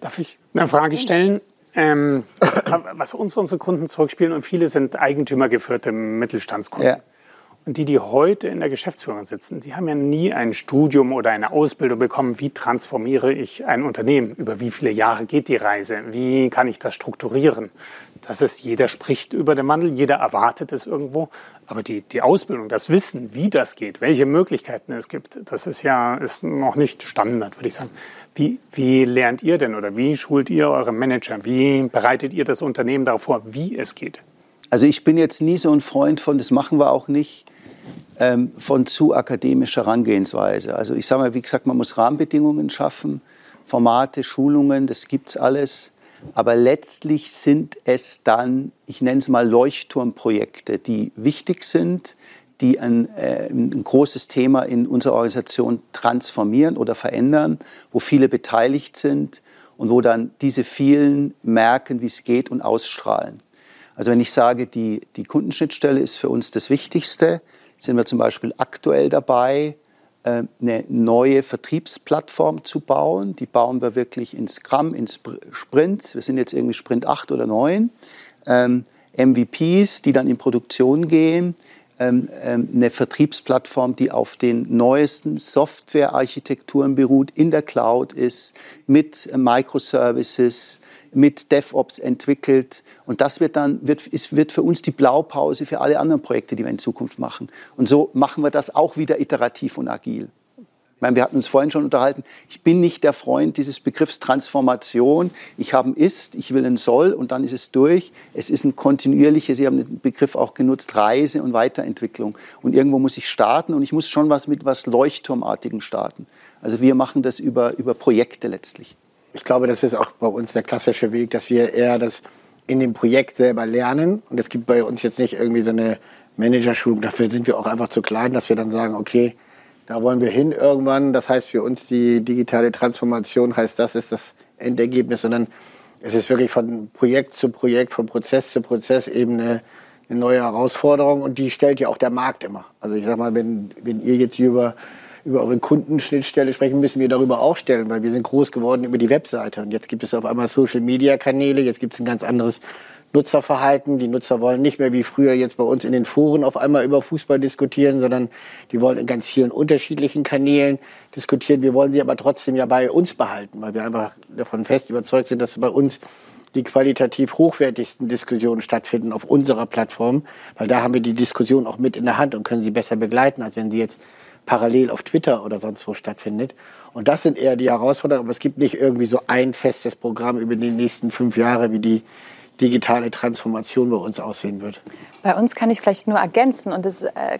Darf ich eine Frage stellen? Ähm, was uns unsere Kunden zurückspielen, und viele sind eigentümergeführte Mittelstandskunden. Ja. Und die, die heute in der Geschäftsführung sitzen, die haben ja nie ein Studium oder eine Ausbildung bekommen, wie transformiere ich ein Unternehmen, über wie viele Jahre geht die Reise, wie kann ich das strukturieren. Das ist, jeder spricht über den Wandel, jeder erwartet es irgendwo, aber die, die Ausbildung, das Wissen, wie das geht, welche Möglichkeiten es gibt, das ist ja ist noch nicht Standard, würde ich sagen. Wie, wie lernt ihr denn oder wie schult ihr eure Manager, wie bereitet ihr das Unternehmen darauf vor, wie es geht? Also ich bin jetzt nie so ein Freund von, das machen wir auch nicht, ähm, von zu akademischer Herangehensweise. Also ich sage mal, wie gesagt, man muss Rahmenbedingungen schaffen, Formate, Schulungen, das gibt's alles. Aber letztlich sind es dann, ich nenne es mal Leuchtturmprojekte, die wichtig sind, die ein, äh, ein, großes Thema in unserer Organisation transformieren oder verändern, wo viele beteiligt sind und wo dann diese vielen merken, wie es geht und ausstrahlen. Also wenn ich sage, die, die Kundenschnittstelle ist für uns das Wichtigste, sind wir zum Beispiel aktuell dabei, äh, eine neue Vertriebsplattform zu bauen. Die bauen wir wirklich in Scrum, in Sprints. Wir sind jetzt irgendwie Sprint 8 oder 9. Ähm, MVPs, die dann in Produktion gehen. Ähm, ähm, eine Vertriebsplattform, die auf den neuesten Softwarearchitekturen beruht, in der Cloud ist, mit Microservices, mit DevOps entwickelt. Und das wird dann, wird, ist, wird für uns die Blaupause für alle anderen Projekte, die wir in Zukunft machen. Und so machen wir das auch wieder iterativ und agil. Ich meine, wir hatten uns vorhin schon unterhalten. Ich bin nicht der Freund dieses Begriffs Transformation. Ich habe ein Ist, ich will ein Soll und dann ist es durch. Es ist ein kontinuierliches, Sie haben den Begriff auch genutzt, Reise und Weiterentwicklung. Und irgendwo muss ich starten und ich muss schon was mit was Leuchtturmartigem starten. Also wir machen das über, über Projekte letztlich ich glaube, das ist auch bei uns der klassische Weg, dass wir eher das in dem Projekt selber lernen. Und es gibt bei uns jetzt nicht irgendwie so eine Managerschulung. Dafür sind wir auch einfach zu klein, dass wir dann sagen, okay, da wollen wir hin irgendwann. Das heißt für uns die digitale Transformation heißt, das ist das Endergebnis, sondern es ist wirklich von Projekt zu Projekt, von Prozess zu Prozess eben eine, eine neue Herausforderung und die stellt ja auch der Markt immer. Also ich sag mal, wenn, wenn ihr jetzt über über eure Kundenschnittstelle sprechen, müssen wir darüber auch stellen, weil wir sind groß geworden über die Webseite. Und jetzt gibt es auf einmal Social-Media-Kanäle, jetzt gibt es ein ganz anderes Nutzerverhalten. Die Nutzer wollen nicht mehr wie früher jetzt bei uns in den Foren auf einmal über Fußball diskutieren, sondern die wollen in ganz vielen unterschiedlichen Kanälen diskutieren. Wir wollen sie aber trotzdem ja bei uns behalten, weil wir einfach davon fest überzeugt sind, dass bei uns die qualitativ hochwertigsten Diskussionen stattfinden auf unserer Plattform, weil da haben wir die Diskussion auch mit in der Hand und können sie besser begleiten, als wenn sie jetzt parallel auf Twitter oder sonst wo stattfindet. Und das sind eher die Herausforderungen. Aber es gibt nicht irgendwie so ein festes Programm über die nächsten fünf Jahre, wie die digitale Transformation bei uns aussehen wird. Bei uns kann ich vielleicht nur ergänzen und das äh,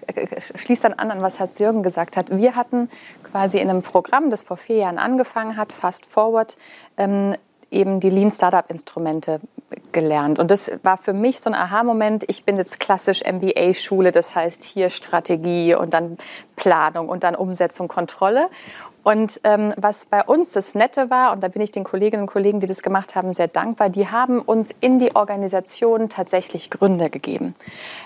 schließt dann an, an was Herr Jürgen gesagt hat. Wir hatten quasi in einem Programm, das vor vier Jahren angefangen hat, Fast Forward, ähm, eben die Lean Startup Instrumente gelernt. Und das war für mich so ein Aha-Moment. Ich bin jetzt klassisch MBA-Schule, das heißt hier Strategie und dann Planung und dann Umsetzung, Kontrolle. Und ähm, was bei uns das Nette war, und da bin ich den Kolleginnen und Kollegen, die das gemacht haben, sehr dankbar, die haben uns in die Organisation tatsächlich Gründer gegeben.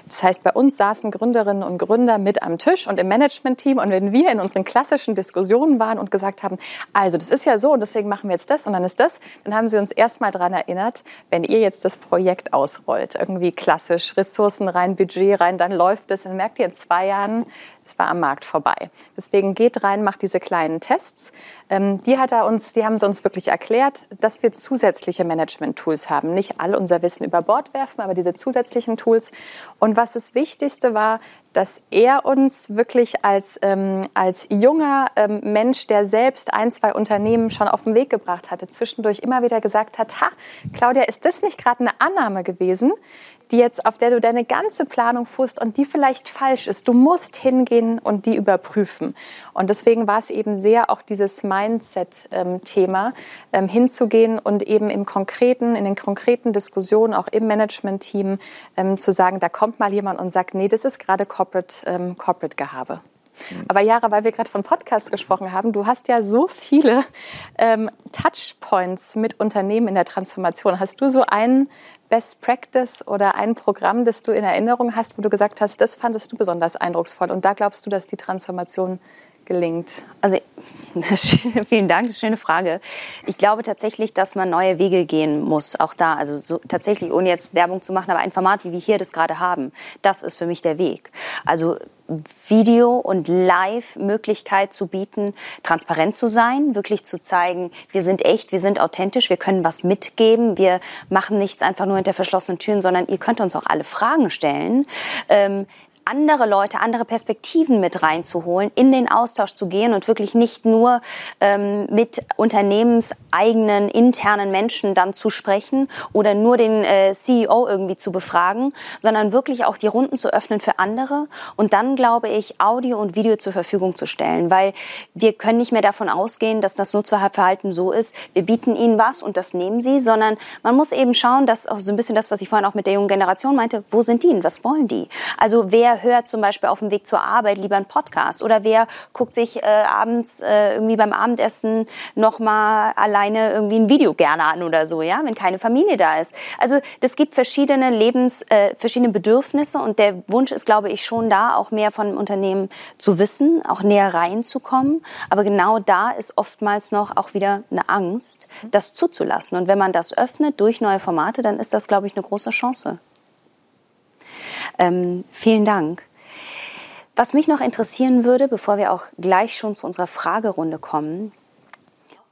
Das heißt, bei uns saßen Gründerinnen und Gründer mit am Tisch und im Management-Team. Und wenn wir in unseren klassischen Diskussionen waren und gesagt haben, also das ist ja so und deswegen machen wir jetzt das und dann ist das, dann haben sie uns erstmal daran erinnert, wenn ihr jetzt das Projekt ausrollt, irgendwie klassisch Ressourcen rein, Budget rein, dann läuft es, dann merkt ihr in zwei Jahren, es war am Markt vorbei. Deswegen geht rein, macht diese kleinen Tests. Ähm, die, hat er uns, die haben sie uns wirklich erklärt, dass wir zusätzliche Management-Tools haben. Nicht all unser Wissen über Bord werfen, aber diese zusätzlichen Tools. Und was das Wichtigste war, dass er uns wirklich als, ähm, als junger ähm, Mensch, der selbst ein, zwei Unternehmen schon auf den Weg gebracht hatte, zwischendurch immer wieder gesagt hat, ha, Claudia, ist das nicht gerade eine Annahme gewesen? Die jetzt, auf der du deine ganze Planung fußt und die vielleicht falsch ist. Du musst hingehen und die überprüfen. Und deswegen war es eben sehr auch dieses Mindset-Thema, ähm, hinzugehen und eben im konkreten, in den konkreten Diskussionen, auch im Management-Team, ähm, zu sagen, da kommt mal jemand und sagt, nee, das ist gerade Corporate, ähm, Corporate Gehabe. Aber Jara, weil wir gerade von Podcasts gesprochen haben, du hast ja so viele ähm, Touchpoints mit Unternehmen in der Transformation. Hast du so einen Best Practice oder ein Programm, das du in Erinnerung hast, wo du gesagt hast, das fandest du besonders eindrucksvoll und da glaubst du, dass die Transformation gelingt? Also vielen Dank, schöne Frage. Ich glaube tatsächlich, dass man neue Wege gehen muss, auch da. Also so, tatsächlich, ohne jetzt Werbung zu machen, aber ein Format, wie wir hier das gerade haben, das ist für mich der Weg. Also Video und Live-Möglichkeit zu bieten, transparent zu sein, wirklich zu zeigen, wir sind echt, wir sind authentisch, wir können was mitgeben, wir machen nichts einfach nur hinter verschlossenen Türen, sondern ihr könnt uns auch alle Fragen stellen. Ähm, andere Leute, andere Perspektiven mit reinzuholen, in den Austausch zu gehen und wirklich nicht nur ähm, mit unternehmenseigenen internen Menschen dann zu sprechen oder nur den äh, CEO irgendwie zu befragen, sondern wirklich auch die Runden zu öffnen für andere und dann, glaube ich, Audio und Video zur Verfügung zu stellen, weil wir können nicht mehr davon ausgehen, dass das Nutzerverhalten so ist, wir bieten ihnen was und das nehmen sie, sondern man muss eben schauen, dass auch so ein bisschen das, was ich vorhin auch mit der jungen Generation meinte, wo sind die und was wollen die? Also wer hört zum Beispiel auf dem Weg zur Arbeit lieber einen Podcast oder wer guckt sich äh, abends äh, irgendwie beim Abendessen noch mal alleine irgendwie ein Video gerne an oder so, ja, wenn keine Familie da ist. Also das gibt verschiedene Lebens, äh, verschiedene Bedürfnisse und der Wunsch ist, glaube ich, schon da, auch mehr von dem Unternehmen zu wissen, auch näher reinzukommen. Aber genau da ist oftmals noch auch wieder eine Angst, das zuzulassen. Und wenn man das öffnet durch neue Formate, dann ist das, glaube ich, eine große Chance. Ähm, vielen Dank. Was mich noch interessieren würde, bevor wir auch gleich schon zu unserer Fragerunde kommen,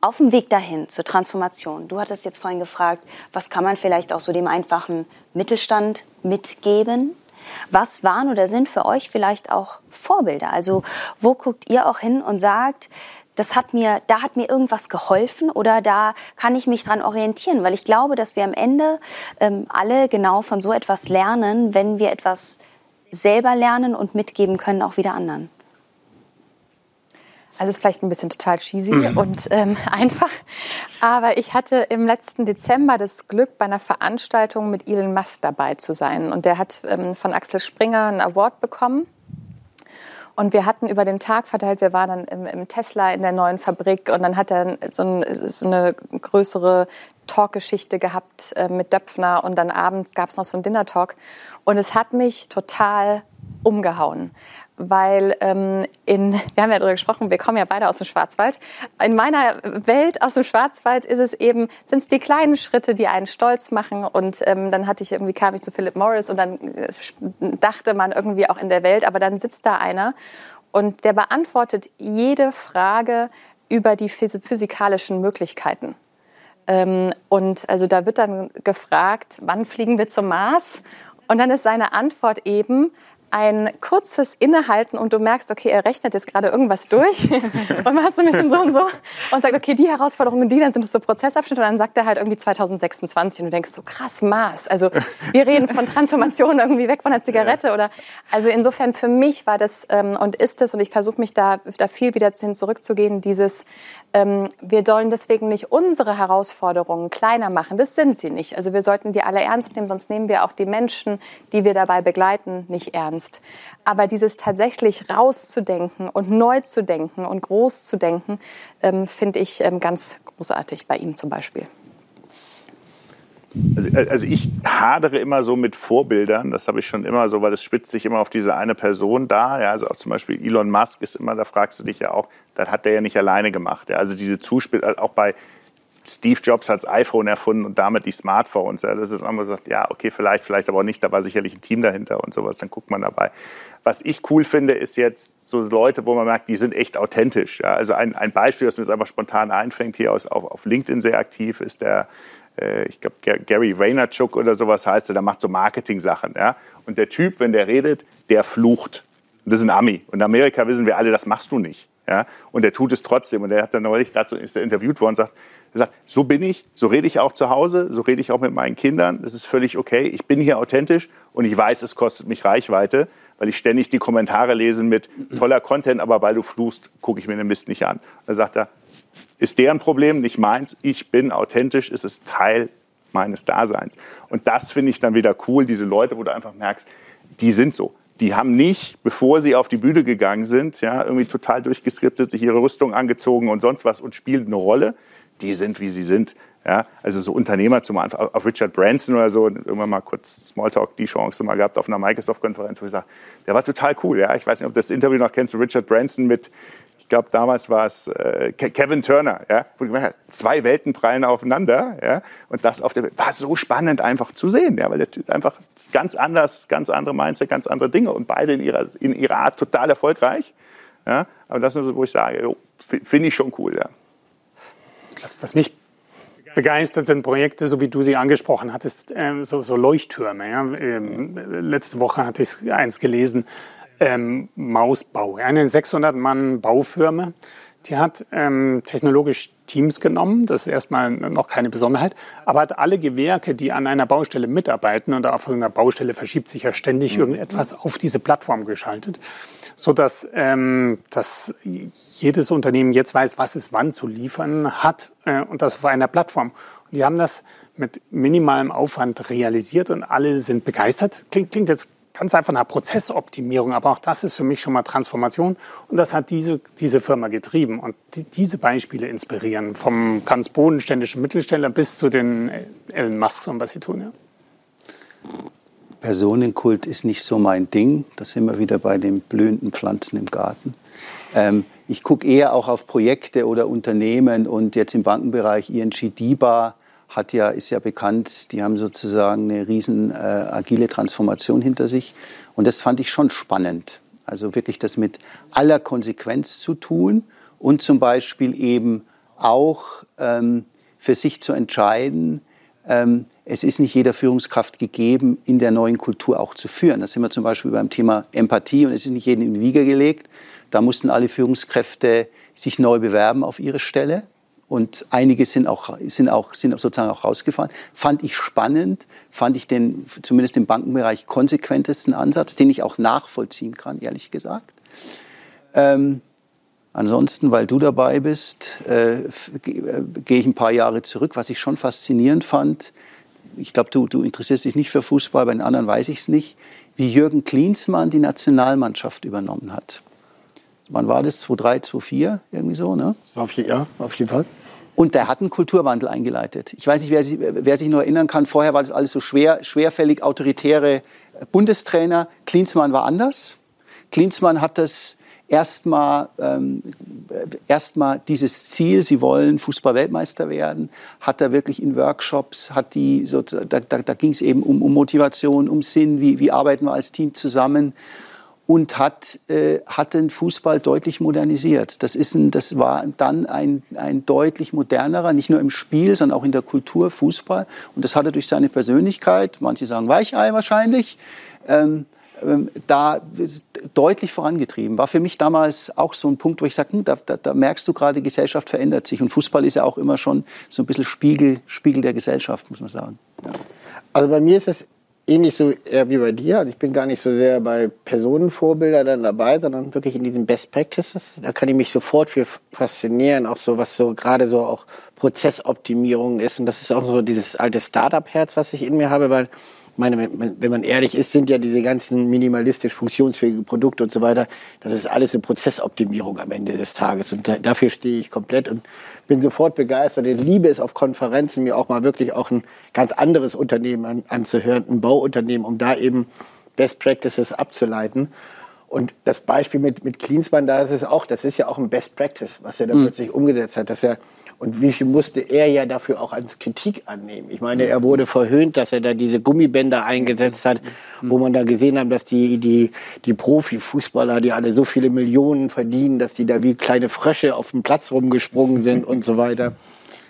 auf dem Weg dahin zur Transformation. Du hattest jetzt vorhin gefragt, was kann man vielleicht auch so dem einfachen Mittelstand mitgeben? Was waren oder sind für euch vielleicht auch Vorbilder? Also wo guckt ihr auch hin und sagt, das hat mir, da hat mir irgendwas geholfen oder da kann ich mich dran orientieren, weil ich glaube, dass wir am Ende ähm, alle genau von so etwas lernen, wenn wir etwas selber lernen und mitgeben können, auch wieder anderen. Also es ist vielleicht ein bisschen total cheesy mhm. und ähm, einfach, aber ich hatte im letzten Dezember das Glück, bei einer Veranstaltung mit Elon Musk dabei zu sein. Und der hat ähm, von Axel Springer einen Award bekommen. Und wir hatten über den Tag verteilt, wir waren dann im, im Tesla in der neuen Fabrik und dann hat er so, ein, so eine größere Talkgeschichte gehabt äh, mit Döpfner und dann abends gab es noch so einen Dinner-Talk. Und es hat mich total umgehauen weil ähm, in, wir haben ja darüber gesprochen, wir kommen ja beide aus dem Schwarzwald. In meiner Welt aus dem Schwarzwald ist es eben, sind es die kleinen Schritte, die einen stolz machen. Und ähm, dann hatte ich irgendwie, kam ich zu Philip Morris und dann äh, dachte man irgendwie auch in der Welt, aber dann sitzt da einer und der beantwortet jede Frage über die physikalischen Möglichkeiten. Ähm, und also da wird dann gefragt, wann fliegen wir zum Mars? Und dann ist seine Antwort eben, ein kurzes Innehalten und du merkst, okay, er rechnet jetzt gerade irgendwas durch. Und man hat so ein bisschen so und so und sagt, okay, die Herausforderungen, die, dann sind es so Prozessabschnitte. Und dann sagt er halt irgendwie 2026 und du denkst so, krass, Maß. Also wir reden von Transformation irgendwie weg von der Zigarette oder, also insofern für mich war das ähm, und ist es und ich versuche mich da, da viel wieder hin zurückzugehen, dieses, ähm, wir sollen deswegen nicht unsere Herausforderungen kleiner machen, das sind sie nicht. Also wir sollten die alle ernst nehmen, sonst nehmen wir auch die Menschen, die wir dabei begleiten, nicht ernst kannst. Aber dieses tatsächlich rauszudenken und neu zu denken und groß zu denken, ähm, finde ich ähm, ganz großartig bei ihm zum Beispiel. Also, äh, also, ich hadere immer so mit Vorbildern, das habe ich schon immer so, weil es spitzt sich immer auf diese eine Person da. Ja, also auch zum Beispiel Elon Musk ist immer, da fragst du dich ja auch, das hat der ja nicht alleine gemacht. Ja, also diese Zuspiel, äh, auch bei Steve Jobs hat das iPhone erfunden und damit die Smartphones. Ja, das ist man sagt, ja, okay, vielleicht, vielleicht aber auch nicht. Da war sicherlich ein Team dahinter und sowas. Dann guckt man dabei. Was ich cool finde, ist jetzt so Leute, wo man merkt, die sind echt authentisch. Ja, also ein, ein Beispiel, das mir jetzt einfach spontan einfängt, hier aus, auf, auf LinkedIn sehr aktiv, ist der, äh, ich glaube, Gary Vaynerchuk oder sowas heißt er, der macht so Marketing-Sachen. Ja? Und der Typ, wenn der redet, der flucht. Das ist ein Ami. Und in Amerika wissen wir alle, das machst du nicht. Ja? Und der tut es trotzdem. Und der hat dann neulich gerade so ist er interviewt worden und sagt, er sagt, so bin ich, so rede ich auch zu Hause, so rede ich auch mit meinen Kindern. Das ist völlig okay. Ich bin hier authentisch und ich weiß, es kostet mich Reichweite, weil ich ständig die Kommentare lese mit toller Content, aber weil du fluchst, gucke ich mir den Mist nicht an. Da sagt er, ist deren Problem, nicht meins. Ich bin authentisch, es ist Teil meines Daseins. Und das finde ich dann wieder cool, diese Leute, wo du einfach merkst, die sind so die haben nicht, bevor sie auf die Bühne gegangen sind, ja, irgendwie total durchgeskriptet, sich ihre Rüstung angezogen und sonst was und spielen eine Rolle. Die sind, wie sie sind. Ja, also so Unternehmer zum Anfang, auf Richard Branson oder so, irgendwann mal kurz Smalltalk die Chance mal gehabt auf einer Microsoft-Konferenz, wo ich sage, der war total cool. Ja, ich weiß nicht, ob du das Interview noch kennst, Richard Branson mit, glaube damals war es äh, Kevin Turner, ja, zwei Welten prallen aufeinander, ja, und das auf der war so spannend einfach zu sehen, ja, weil der Typ einfach ganz anders, ganz andere Mindset, ganz andere Dinge und beide in ihrer in ihrer Art total erfolgreich, ja, aber das ist so, wo ich sage, finde ich schon cool, ja. Was, was mich begeistert sind Projekte, so wie du sie angesprochen hattest, äh, so, so, Leuchttürme. Ja? Ähm, letzte Woche hatte ich eins gelesen, ähm, Mausbau. Eine 600-Mann-Baufirma, die hat ähm, technologisch Teams genommen. Das ist erstmal noch keine Besonderheit, aber hat alle Gewerke, die an einer Baustelle mitarbeiten, und auf einer Baustelle verschiebt sich ja ständig mhm. irgendetwas, auf diese Plattform geschaltet, sodass ähm, dass jedes Unternehmen jetzt weiß, was es wann zu liefern hat äh, und das auf einer Plattform. Und die haben das mit minimalem Aufwand realisiert und alle sind begeistert. Klingt, klingt jetzt ganz einfach nach Prozessoptimierung, aber auch das ist für mich schon mal Transformation und das hat diese, diese Firma getrieben und die, diese Beispiele inspirieren, vom ganz bodenständischen Mittelständler bis zu den Elon Musks und was sie tun. Ja. Personenkult ist nicht so mein Ding. Da sind wir wieder bei den blühenden Pflanzen im Garten. Ähm, ich gucke eher auch auf Projekte oder Unternehmen und jetzt im Bankenbereich ING DIBA hat ja, ist ja bekannt, die haben sozusagen eine riesen äh, agile Transformation hinter sich. Und das fand ich schon spannend. Also wirklich das mit aller Konsequenz zu tun und zum Beispiel eben auch ähm, für sich zu entscheiden, ähm, es ist nicht jeder Führungskraft gegeben, in der neuen Kultur auch zu führen. Da sind wir zum Beispiel beim Thema Empathie und es ist nicht jedem in die Wiege gelegt. Da mussten alle Führungskräfte sich neu bewerben auf ihre Stelle. Und einige sind auch, sind auch, sind sozusagen auch rausgefahren. Fand ich spannend, fand ich den, zumindest im Bankenbereich, konsequentesten Ansatz, den ich auch nachvollziehen kann, ehrlich gesagt. Ähm, ansonsten, weil du dabei bist, äh, gehe ich ein paar Jahre zurück. Was ich schon faszinierend fand, ich glaube, du, du interessierst dich nicht für Fußball, bei den anderen weiß ich es nicht, wie Jürgen Klinsmann die Nationalmannschaft übernommen hat. Wann war das? 2003, 2004, irgendwie so, ne? Ja, auf jeden Fall. Und der hat einen Kulturwandel eingeleitet. Ich weiß nicht, wer sich, wer sich nur erinnern kann, vorher war das alles so schwer, schwerfällig, autoritäre Bundestrainer. Klinsmann war anders. Klinsmann hat das erstmal ähm, erstmal dieses Ziel, sie wollen Fußball-Weltmeister werden, hat er wirklich in Workshops, hat die, so, da, da, da ging es eben um, um Motivation, um Sinn, wie, wie arbeiten wir als Team zusammen und hat, äh, hat den Fußball deutlich modernisiert. Das, ist ein, das war dann ein, ein deutlich modernerer, nicht nur im Spiel, sondern auch in der Kultur Fußball. Und das hat er durch seine Persönlichkeit, manche sagen Weichei wahrscheinlich, ähm, ähm, da deutlich vorangetrieben. War für mich damals auch so ein Punkt, wo ich sage, hm, da, da, da, merkst du gerade, die Gesellschaft verändert sich. Und Fußball ist ja auch immer schon so ein bisschen Spiegel, Spiegel der Gesellschaft, muss man sagen. Ja. Also bei mir ist es ähnlich so eher wie bei dir. Also ich bin gar nicht so sehr bei Personenvorbilder dann dabei, sondern wirklich in diesen Best Practices. Da kann ich mich sofort für faszinieren, auch so was so gerade so auch Prozessoptimierung ist. Und das ist auch so dieses alte Startup-Herz, was ich in mir habe, weil meine, wenn man ehrlich ist, sind ja diese ganzen minimalistisch funktionsfähigen Produkte und so weiter, das ist alles eine Prozessoptimierung am Ende des Tages. Und da, dafür stehe ich komplett und bin sofort begeistert. Ich liebe es auf Konferenzen, mir auch mal wirklich auch ein ganz anderes Unternehmen an, anzuhören, ein Bauunternehmen, um da eben Best Practices abzuleiten. Und das Beispiel mit, mit Klinsmann, da ist es auch, das ist ja auch ein Best Practice, was er da mhm. plötzlich umgesetzt hat, dass er und wie viel musste er ja dafür auch als Kritik annehmen? Ich meine, er wurde verhöhnt, dass er da diese Gummibänder eingesetzt hat, wo man da gesehen hat, dass die, die, die Profifußballer, die alle so viele Millionen verdienen, dass die da wie kleine Frösche auf dem Platz rumgesprungen sind und so weiter.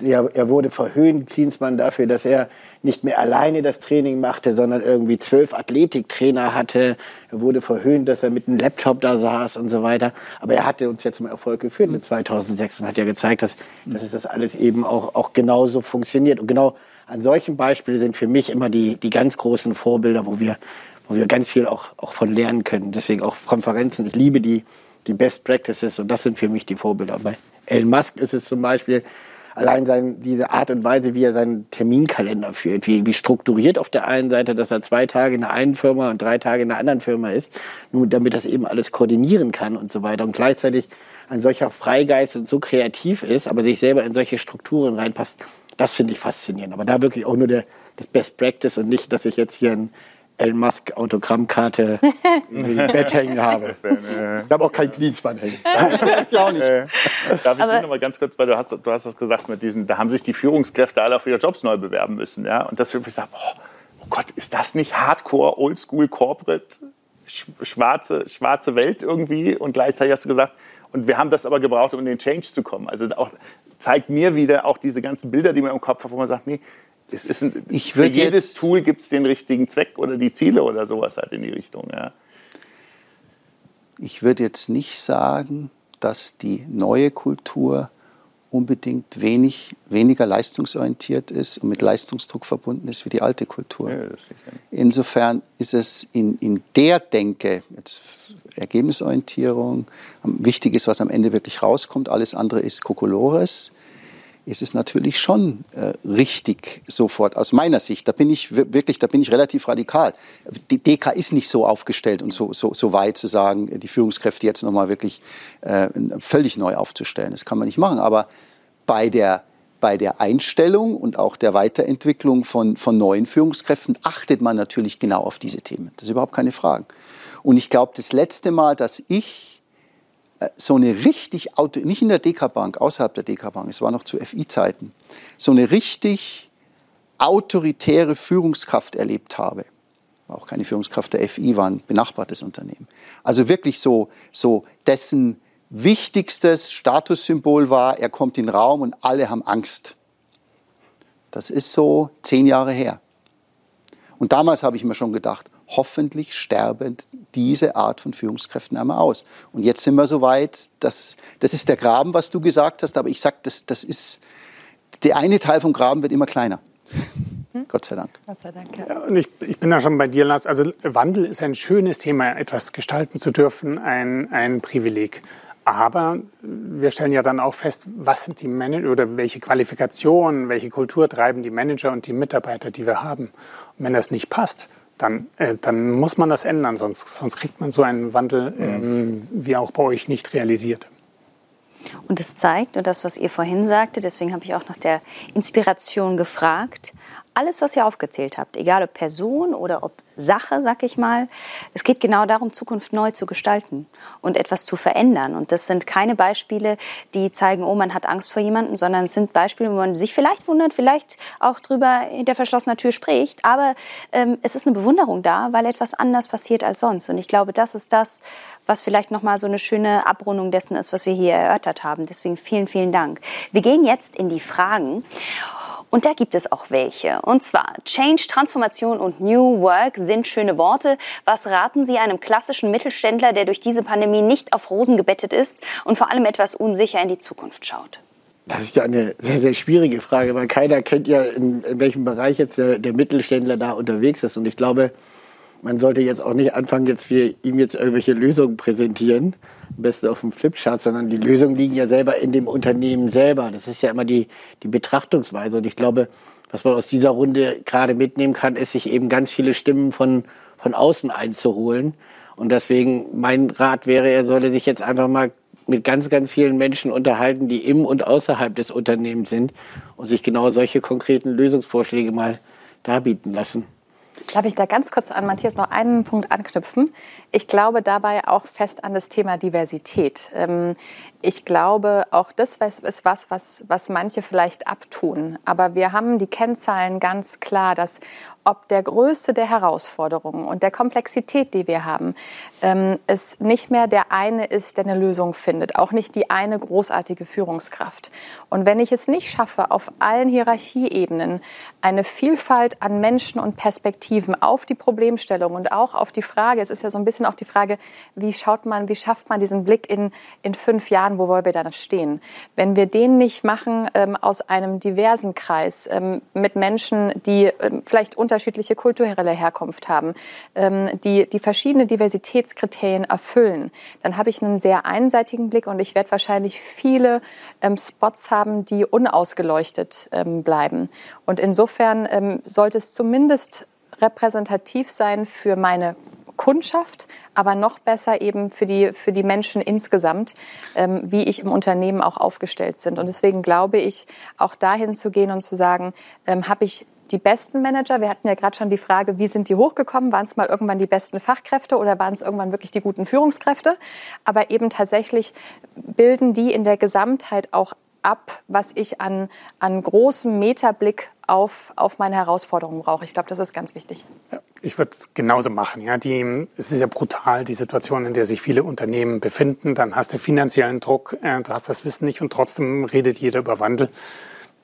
Er, er wurde verhöhnt, Klinsmann, dafür, dass er nicht mehr alleine das Training machte, sondern irgendwie zwölf Athletiktrainer hatte. Er wurde verhöhnt, dass er mit einem Laptop da saß und so weiter. Aber er hatte uns ja zum Erfolg geführt mit 2006 und hat ja gezeigt, dass, dass das alles eben auch, auch genauso funktioniert. Und genau an solchen Beispielen sind für mich immer die, die ganz großen Vorbilder, wo wir, wo wir ganz viel auch, auch von lernen können. Deswegen auch Konferenzen. Ich liebe die, die Best Practices und das sind für mich die Vorbilder. Bei Elon Musk ist es zum Beispiel, allein sein, diese Art und Weise, wie er seinen Terminkalender führt, wie, wie strukturiert auf der einen Seite, dass er zwei Tage in der einen Firma und drei Tage in der anderen Firma ist, nur damit das eben alles koordinieren kann und so weiter und gleichzeitig ein solcher Freigeist und so kreativ ist, aber sich selber in solche Strukturen reinpasst, das finde ich faszinierend. Aber da wirklich auch nur der, das Best Practice und nicht, dass ich jetzt hier ein Elon Musk Autogrammkarte im Bett hängen habe. Ich habe auch kein Klinsmann hängen. ich auch nicht. Äh, darf ich noch mal ganz kurz, weil du hast, du hast das gesagt mit diesen, da haben sich die Führungskräfte alle auf ihre Jobs neu bewerben müssen. Ja? Und das würde ich sagen, oh, oh Gott, ist das nicht Hardcore, Oldschool, Corporate, schwarze, schwarze Welt irgendwie? Und gleichzeitig hast du gesagt, und wir haben das aber gebraucht, um in den Change zu kommen. Also auch zeigt mir wieder auch diese ganzen Bilder, die man im Kopf hat, wo man sagt, nee, es ist ein, ich für jedes Tool gibt es den richtigen Zweck oder die Ziele oder sowas halt in die Richtung. Ja. Ich würde jetzt nicht sagen, dass die neue Kultur unbedingt wenig, weniger leistungsorientiert ist und mit Leistungsdruck verbunden ist wie die alte Kultur. Ja, Insofern ist es in, in der Denke, jetzt Ergebnisorientierung, wichtig ist, was am Ende wirklich rauskommt, alles andere ist Kokolores ist es natürlich schon äh, richtig sofort aus meiner Sicht. Da bin ich wirklich, da bin ich relativ radikal. Die DK ist nicht so aufgestellt und so, so, so weit zu sagen, die Führungskräfte jetzt nochmal wirklich äh, völlig neu aufzustellen. Das kann man nicht machen. Aber bei der bei der Einstellung und auch der Weiterentwicklung von, von neuen Führungskräften achtet man natürlich genau auf diese Themen. Das ist überhaupt keine Frage. Und ich glaube, das letzte Mal, dass ich so eine richtig, nicht in der DK-Bank, außerhalb der DK-Bank, es war noch zu FI-Zeiten, so eine richtig autoritäre Führungskraft erlebt habe. War auch keine Führungskraft der FI, war ein benachbartes Unternehmen. Also wirklich so, so dessen wichtigstes Statussymbol war, er kommt in den Raum und alle haben Angst. Das ist so zehn Jahre her. Und damals habe ich mir schon gedacht, hoffentlich sterben diese Art von Führungskräften einmal aus. Und jetzt sind wir so weit, dass, das ist der Graben, was du gesagt hast, aber ich sage, das, das ist, der eine Teil vom Graben wird immer kleiner. Hm? Gott sei Dank. Gott sei Dank ja. und ich, ich, bin da schon bei dir, Lars. Also Wandel ist ein schönes Thema, etwas gestalten zu dürfen, ein, ein Privileg. Aber wir stellen ja dann auch fest, was sind die Manager oder welche Qualifikationen, welche Kultur treiben die Manager und die Mitarbeiter, die wir haben. Und wenn das nicht passt, dann, äh, dann muss man das ändern, sonst, sonst kriegt man so einen Wandel ähm, wie auch bei euch nicht realisiert. Und es zeigt, und das, was ihr vorhin sagte, deswegen habe ich auch nach der Inspiration gefragt, alles, was ihr aufgezählt habt, egal ob Person oder ob Sache, sag ich mal, es geht genau darum, Zukunft neu zu gestalten und etwas zu verändern. Und das sind keine Beispiele, die zeigen, oh, man hat Angst vor jemandem, sondern es sind Beispiele, wo man sich vielleicht wundert, vielleicht auch drüber hinter verschlossener Tür spricht. Aber ähm, es ist eine Bewunderung da, weil etwas anders passiert als sonst. Und ich glaube, das ist das, was vielleicht nochmal so eine schöne Abrundung dessen ist, was wir hier erörtert haben. Deswegen vielen, vielen Dank. Wir gehen jetzt in die Fragen. Und da gibt es auch welche. Und zwar Change, Transformation und New Work sind schöne Worte. Was raten Sie einem klassischen Mittelständler, der durch diese Pandemie nicht auf Rosen gebettet ist und vor allem etwas unsicher in die Zukunft schaut? Das ist ja eine sehr, sehr schwierige Frage, weil keiner kennt ja, in, in welchem Bereich jetzt der, der, Mittelständler da unterwegs ist. Und ich glaube, man sollte jetzt auch nicht anfangen, jetzt wir ihm jetzt irgendwelche Lösungen präsentieren, am besten auf dem Flipchart, sondern die Lösungen liegen ja selber in dem Unternehmen selber. Das ist ja immer die, die Betrachtungsweise. Und ich glaube, was man aus dieser Runde gerade mitnehmen kann, ist sich eben ganz viele Stimmen von, von außen einzuholen. Und deswegen mein Rat wäre, er solle sich jetzt einfach mal mit ganz, ganz vielen Menschen unterhalten, die im und außerhalb des Unternehmens sind und sich genau solche konkreten Lösungsvorschläge mal darbieten lassen. Darf ich da ganz kurz an Matthias noch einen Punkt anknüpfen? Ich glaube dabei auch fest an das Thema Diversität. Ähm, ich glaube, auch das ist was, was, was manche vielleicht abtun. Aber wir haben die Kennzahlen ganz klar, dass ob der größte der Herausforderungen und der Komplexität, die wir haben, ähm, es nicht mehr der eine ist, der eine Lösung findet, auch nicht die eine großartige Führungskraft. Und wenn ich es nicht schaffe, auf allen Hierarchieebenen eine Vielfalt an Menschen und Perspektiven auf die Problemstellung und auch auf die Frage, es ist ja so ein bisschen auch die Frage, wie schaut man, wie schafft man diesen Blick in, in fünf Jahren, wo wollen wir dann stehen? Wenn wir den nicht machen ähm, aus einem diversen Kreis ähm, mit Menschen, die ähm, vielleicht unterschiedliche kulturelle Herkunft haben, ähm, die, die verschiedene Diversitätskriterien erfüllen, dann habe ich einen sehr einseitigen Blick und ich werde wahrscheinlich viele ähm, Spots haben, die unausgeleuchtet ähm, bleiben. Und insofern sollte es zumindest repräsentativ sein für meine Kundschaft, aber noch besser eben für die, für die Menschen insgesamt, ähm, wie ich im Unternehmen auch aufgestellt sind. Und deswegen glaube ich, auch dahin zu gehen und zu sagen, ähm, habe ich die besten Manager? Wir hatten ja gerade schon die Frage, wie sind die hochgekommen? Waren es mal irgendwann die besten Fachkräfte oder waren es irgendwann wirklich die guten Führungskräfte? Aber eben tatsächlich bilden die in der Gesamtheit auch ab, was ich an, an großem Metablick auf, auf meine Herausforderungen brauche. Ich glaube, das ist ganz wichtig. Ja, ich würde es genauso machen. Ja. Die, es ist ja brutal, die Situation, in der sich viele Unternehmen befinden. Dann hast du finanziellen Druck, äh, du hast das Wissen nicht und trotzdem redet jeder über Wandel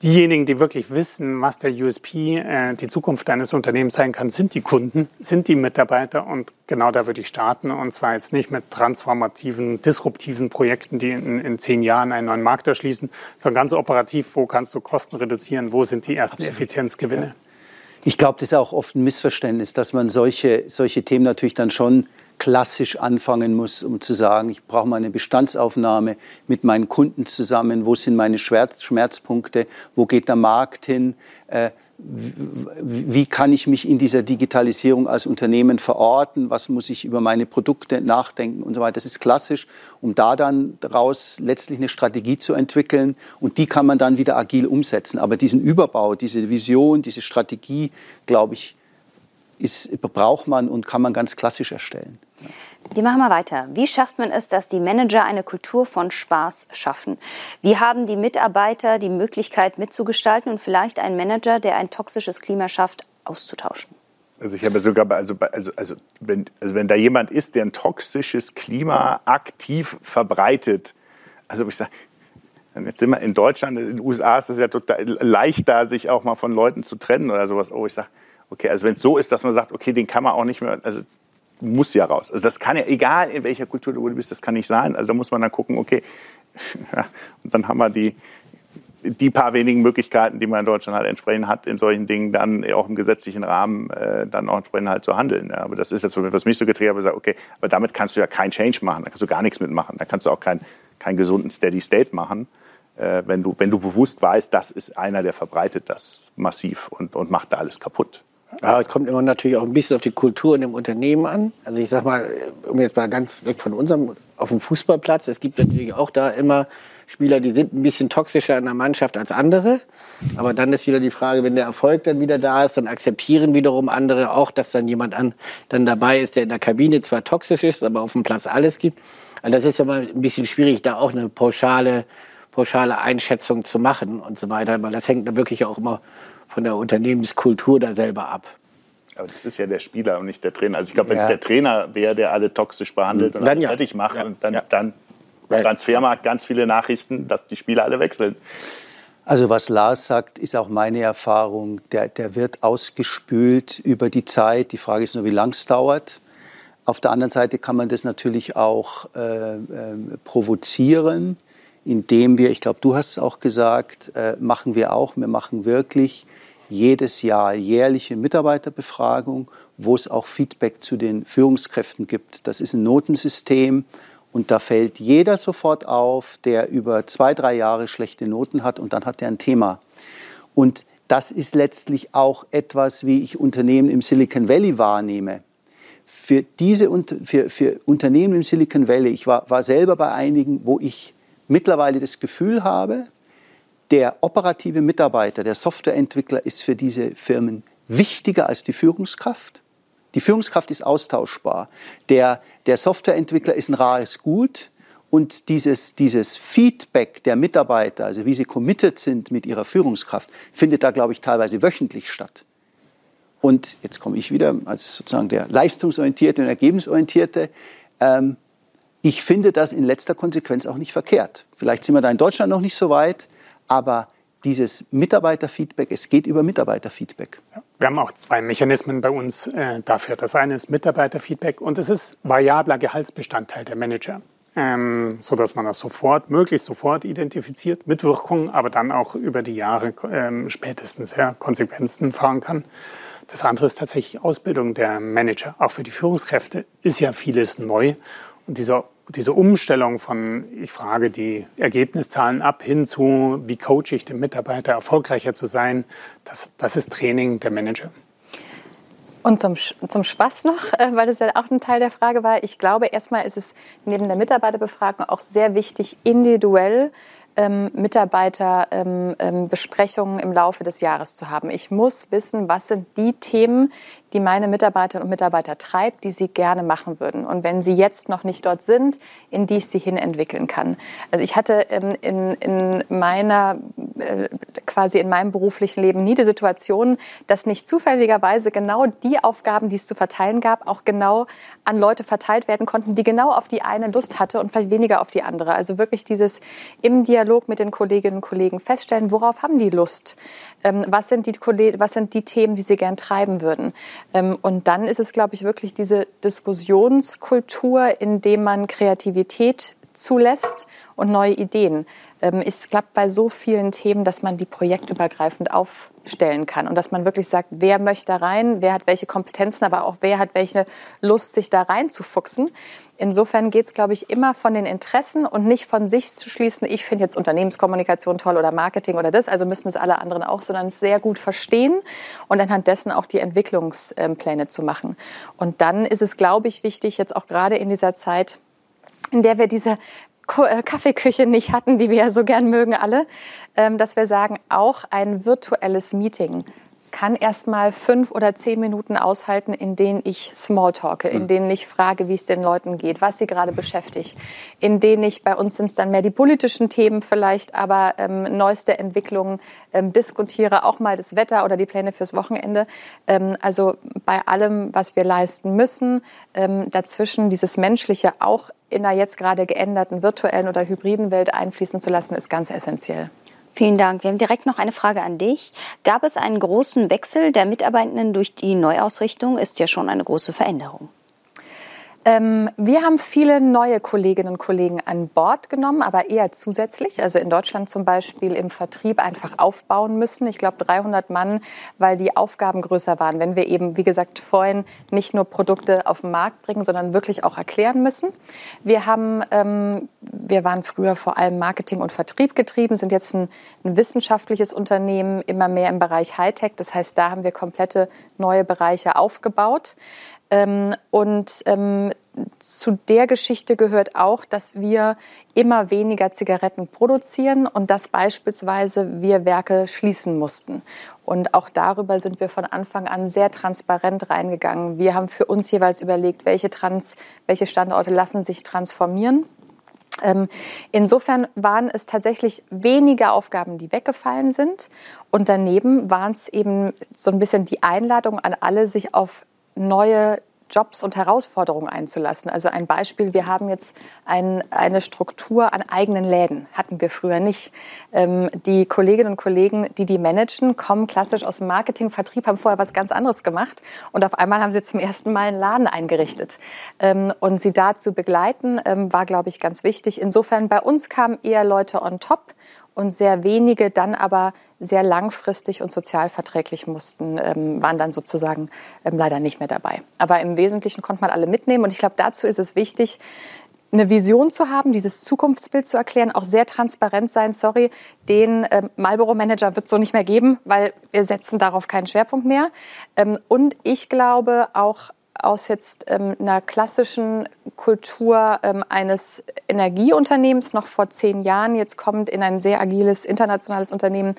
diejenigen, die wirklich wissen, was der USP, äh, die Zukunft eines Unternehmens sein kann, sind die Kunden, sind die Mitarbeiter. Und genau da würde ich starten. Und zwar jetzt nicht mit transformativen, disruptiven Projekten, die in, in zehn Jahren einen neuen Markt erschließen, sondern ganz operativ, wo kannst du Kosten reduzieren, wo sind die ersten Absolut. Effizienzgewinne. Ja. Ich glaube, das ist auch oft ein Missverständnis, dass man solche, solche Themen natürlich dann schon klassisch anfangen muss, um zu sagen, ich brauche mal eine Bestandsaufnahme mit meinen Kunden zusammen, wo sind meine Schmerzpunkte, wo geht der Markt hin, äh, wie kann ich mich in dieser Digitalisierung als Unternehmen verorten, was muss ich über meine Produkte nachdenken und so weiter. Das ist klassisch, um da dann daraus letztlich eine Strategie zu entwickeln und die kann man dann wieder agil umsetzen. Aber diesen Überbau, diese Vision, diese Strategie, glaube ich, ist, braucht man und kann man ganz klassisch erstellen. Wir machen mal weiter. Wie schafft man es, dass die Manager eine Kultur von Spaß schaffen? Wie haben die Mitarbeiter die Möglichkeit mitzugestalten und vielleicht einen Manager, der ein toxisches Klima schafft, auszutauschen? Also ich habe sogar, also, also, also, wenn, also wenn da jemand ist, der ein toxisches Klima aktiv verbreitet, also ich sage, jetzt sind wir in Deutschland, in den USA ist es ja total leicht da, sich auch mal von Leuten zu trennen oder sowas. Oh, ich sage, okay, also wenn es so ist, dass man sagt, okay, den kann man auch nicht mehr, also muss ja raus. Also das kann ja, egal in welcher Kultur du bist, das kann nicht sein. Also da muss man dann gucken, okay, und dann haben wir die, die paar wenigen Möglichkeiten, die man in Deutschland halt entsprechend hat, in solchen Dingen dann auch im gesetzlichen Rahmen äh, dann auch entsprechend halt zu handeln. Ja, aber das ist jetzt, was mich so getrieben hat, okay, aber damit kannst du ja kein Change machen, da kannst du gar nichts mitmachen, da kannst du auch keinen kein gesunden Steady State machen, äh, wenn, du, wenn du bewusst weißt, das ist einer, der verbreitet das massiv und, und macht da alles kaputt. Ja, es kommt immer natürlich auch ein bisschen auf die Kultur in dem Unternehmen an. Also ich sag mal, um jetzt mal ganz weg von unserem, auf dem Fußballplatz, es gibt natürlich auch da immer Spieler, die sind ein bisschen toxischer in der Mannschaft als andere. Aber dann ist wieder die Frage, wenn der Erfolg dann wieder da ist, dann akzeptieren wiederum andere auch, dass dann jemand an, dann dabei ist, der in der Kabine zwar toxisch ist, aber auf dem Platz alles gibt. Also das ist ja mal ein bisschen schwierig, da auch eine pauschale, pauschale Einschätzung zu machen und so weiter, weil das hängt dann wirklich auch immer von der Unternehmenskultur da selber ab. Aber das ist ja der Spieler und nicht der Trainer. Also ich glaube, wenn es der Trainer wäre, der alle toxisch behandelt und dann ja. fertig macht ja. und dann, ja. dann Transfermarkt ganz viele Nachrichten, dass die Spieler alle wechseln. Also was Lars sagt, ist auch meine Erfahrung. Der, der wird ausgespült über die Zeit. Die Frage ist nur, wie lang es dauert. Auf der anderen Seite kann man das natürlich auch äh, äh, provozieren, indem wir, ich glaube, du hast es auch gesagt, äh, machen wir auch, wir machen wirklich jedes Jahr jährliche Mitarbeiterbefragung, wo es auch Feedback zu den Führungskräften gibt. Das ist ein Notensystem und da fällt jeder sofort auf, der über zwei, drei Jahre schlechte Noten hat und dann hat er ein Thema. Und das ist letztlich auch etwas, wie ich Unternehmen im Silicon Valley wahrnehme. Für diese für, für Unternehmen im Silicon Valley, ich war, war selber bei einigen, wo ich mittlerweile das Gefühl habe, der operative Mitarbeiter, der Softwareentwickler ist für diese Firmen wichtiger als die Führungskraft. Die Führungskraft ist austauschbar. Der, der Softwareentwickler ist ein rares Gut. Und dieses, dieses Feedback der Mitarbeiter, also wie sie committed sind mit ihrer Führungskraft, findet da, glaube ich, teilweise wöchentlich statt. Und jetzt komme ich wieder als sozusagen der leistungsorientierte und ergebnisorientierte. Ähm, ich finde das in letzter Konsequenz auch nicht verkehrt. Vielleicht sind wir da in Deutschland noch nicht so weit, aber dieses Mitarbeiterfeedback, es geht über Mitarbeiterfeedback. Wir haben auch zwei Mechanismen bei uns äh, dafür. Das eine ist Mitarbeiterfeedback und es ist variabler Gehaltsbestandteil der Manager, ähm, sodass man das sofort, möglichst sofort identifiziert mit Wirkung, aber dann auch über die Jahre ähm, spätestens ja, Konsequenzen fahren kann. Das andere ist tatsächlich Ausbildung der Manager. Auch für die Führungskräfte ist ja vieles neu und dieser diese Umstellung von, ich frage die Ergebniszahlen ab, hin zu, wie coache ich den Mitarbeiter, erfolgreicher zu sein, das, das ist Training der Manager. Und zum, zum Spaß noch, äh, weil das ja auch ein Teil der Frage war. Ich glaube, erstmal ist es neben der Mitarbeiterbefragung auch sehr wichtig, individuell ähm, Mitarbeiterbesprechungen ähm, ähm, im Laufe des Jahres zu haben. Ich muss wissen, was sind die Themen, die meine Mitarbeiterinnen und Mitarbeiter treibt, die sie gerne machen würden. Und wenn sie jetzt noch nicht dort sind, in die ich sie hin entwickeln kann. Also ich hatte in, in meiner, äh, quasi in meinem beruflichen Leben nie die Situation, dass nicht zufälligerweise genau die Aufgaben, die es zu verteilen gab, auch genau an Leute verteilt werden konnten, die genau auf die eine Lust hatte und vielleicht weniger auf die andere. Also wirklich dieses im Dialog mit den Kolleginnen und Kollegen feststellen, worauf haben die Lust? Ähm, was, sind die, was sind die Themen, die sie gern treiben würden? Ähm, und dann ist es, glaube ich, wirklich diese Diskussionskultur, in dem man Kreativität zulässt und neue Ideen. Ähm, es klappt bei so vielen Themen, dass man die projektübergreifend aufstellen kann und dass man wirklich sagt, wer möchte da rein, wer hat welche Kompetenzen, aber auch wer hat welche Lust, sich da reinzufuchsen. Insofern geht es, glaube ich, immer von den Interessen und nicht von sich zu schließen, ich finde jetzt Unternehmenskommunikation toll oder Marketing oder das, also müssen es alle anderen auch, sondern es sehr gut verstehen und anhand dessen auch die Entwicklungspläne zu machen. Und dann ist es, glaube ich, wichtig, jetzt auch gerade in dieser Zeit, in der wir diese Kaffeeküche nicht hatten, die wir ja so gern mögen alle, ähm, dass wir sagen, auch ein virtuelles Meeting kann erst mal fünf oder zehn Minuten aushalten, in denen ich Smalltalke, in hm. denen ich frage, wie es den Leuten geht, was sie gerade beschäftigt, in denen ich, bei uns sind es dann mehr die politischen Themen vielleicht, aber ähm, neueste Entwicklungen ähm, diskutiere, auch mal das Wetter oder die Pläne fürs Wochenende. Ähm, also bei allem, was wir leisten müssen, ähm, dazwischen dieses Menschliche auch in der jetzt gerade geänderten virtuellen oder hybriden Welt einfließen zu lassen, ist ganz essentiell. Vielen Dank. Wir haben direkt noch eine Frage an dich. Gab es einen großen Wechsel der Mitarbeitenden durch die Neuausrichtung? Ist ja schon eine große Veränderung. Ähm, wir haben viele neue Kolleginnen und Kollegen an Bord genommen, aber eher zusätzlich. Also in Deutschland zum Beispiel im Vertrieb einfach aufbauen müssen. Ich glaube 300 Mann, weil die Aufgaben größer waren. Wenn wir eben, wie gesagt, vorhin nicht nur Produkte auf den Markt bringen, sondern wirklich auch erklären müssen. Wir haben, ähm, wir waren früher vor allem Marketing und Vertrieb getrieben, sind jetzt ein, ein wissenschaftliches Unternehmen, immer mehr im Bereich Hightech. Das heißt, da haben wir komplette neue Bereiche aufgebaut. Ähm, und ähm, zu der Geschichte gehört auch, dass wir immer weniger Zigaretten produzieren und dass beispielsweise wir Werke schließen mussten. Und auch darüber sind wir von Anfang an sehr transparent reingegangen. Wir haben für uns jeweils überlegt, welche, Trans, welche Standorte lassen sich transformieren. Ähm, insofern waren es tatsächlich weniger Aufgaben, die weggefallen sind. Und daneben waren es eben so ein bisschen die Einladung an alle, sich auf neue Jobs und Herausforderungen einzulassen. Also ein Beispiel, wir haben jetzt ein, eine Struktur an eigenen Läden, hatten wir früher nicht. Ähm, die Kolleginnen und Kollegen, die die managen, kommen klassisch aus dem Marketing, Vertrieb, haben vorher was ganz anderes gemacht und auf einmal haben sie zum ersten Mal einen Laden eingerichtet. Ähm, und sie da zu begleiten, ähm, war, glaube ich, ganz wichtig. Insofern bei uns kamen eher Leute on top und sehr wenige dann aber sehr langfristig und sozialverträglich mussten, ähm, waren dann sozusagen ähm, leider nicht mehr dabei. Aber im Wesentlichen konnte man alle mitnehmen und ich glaube, dazu ist es wichtig, eine Vision zu haben, dieses Zukunftsbild zu erklären, auch sehr transparent sein. Sorry, den ähm, Marlboro Manager wird es so nicht mehr geben, weil wir setzen darauf keinen Schwerpunkt mehr. Ähm, und ich glaube auch aus jetzt ähm, einer klassischen Kultur ähm, eines Energieunternehmens noch vor zehn Jahren jetzt kommt in ein sehr agiles internationales Unternehmen.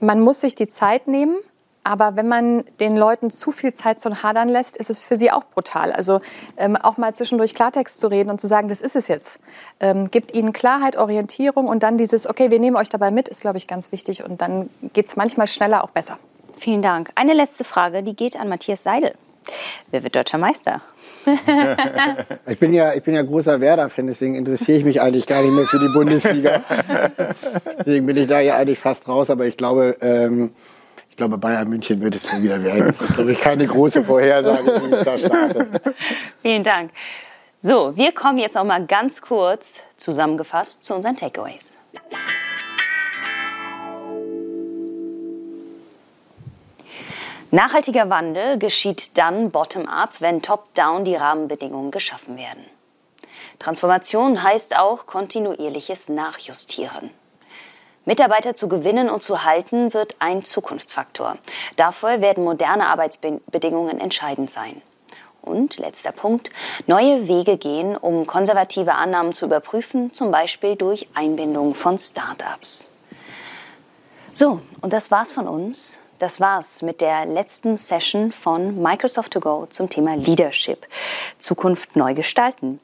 Man muss sich die Zeit nehmen, aber wenn man den Leuten zu viel Zeit zum Hadern lässt, ist es für sie auch brutal. Also ähm, auch mal zwischendurch Klartext zu reden und zu sagen, das ist es jetzt. Ähm, gibt ihnen Klarheit, Orientierung und dann dieses, okay, wir nehmen euch dabei mit, ist, glaube ich, ganz wichtig. Und dann geht es manchmal schneller auch besser. Vielen Dank. Eine letzte Frage, die geht an Matthias Seidel. Wer wird deutscher Meister? ich, bin ja, ich bin ja großer Werder-Fan, deswegen interessiere ich mich eigentlich gar nicht mehr für die Bundesliga. deswegen bin ich da ja eigentlich fast raus, aber ich glaube, ähm, ich glaube, Bayern München wird es mir wieder werden. Ich glaube, ich keine große Vorhersage, wie ich da starte. Vielen Dank. So, wir kommen jetzt noch mal ganz kurz zusammengefasst zu unseren Takeaways. Nachhaltiger Wandel geschieht dann bottom-up, wenn top-down die Rahmenbedingungen geschaffen werden. Transformation heißt auch kontinuierliches Nachjustieren. Mitarbeiter zu gewinnen und zu halten wird ein Zukunftsfaktor. Dafür werden moderne Arbeitsbedingungen entscheidend sein. Und letzter Punkt, neue Wege gehen, um konservative Annahmen zu überprüfen, zum Beispiel durch Einbindung von Startups. So, und das war's von uns. Das war's mit der letzten Session von Microsoft to Go zum Thema Leadership. Zukunft neu gestalten.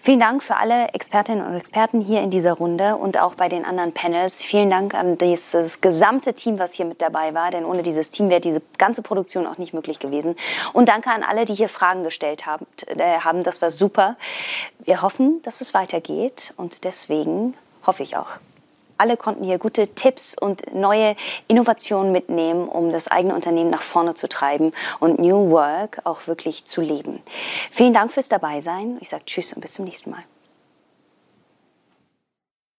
Vielen Dank für alle Expertinnen und Experten hier in dieser Runde und auch bei den anderen Panels. Vielen Dank an dieses gesamte Team, was hier mit dabei war, denn ohne dieses Team wäre diese ganze Produktion auch nicht möglich gewesen. Und danke an alle, die hier Fragen gestellt haben. Äh, das war super. Wir hoffen, dass es weitergeht und deswegen hoffe ich auch, alle konnten hier gute Tipps und neue Innovationen mitnehmen, um das eigene Unternehmen nach vorne zu treiben und New Work auch wirklich zu leben. Vielen Dank fürs Dabeisein. Ich sage Tschüss und bis zum nächsten Mal.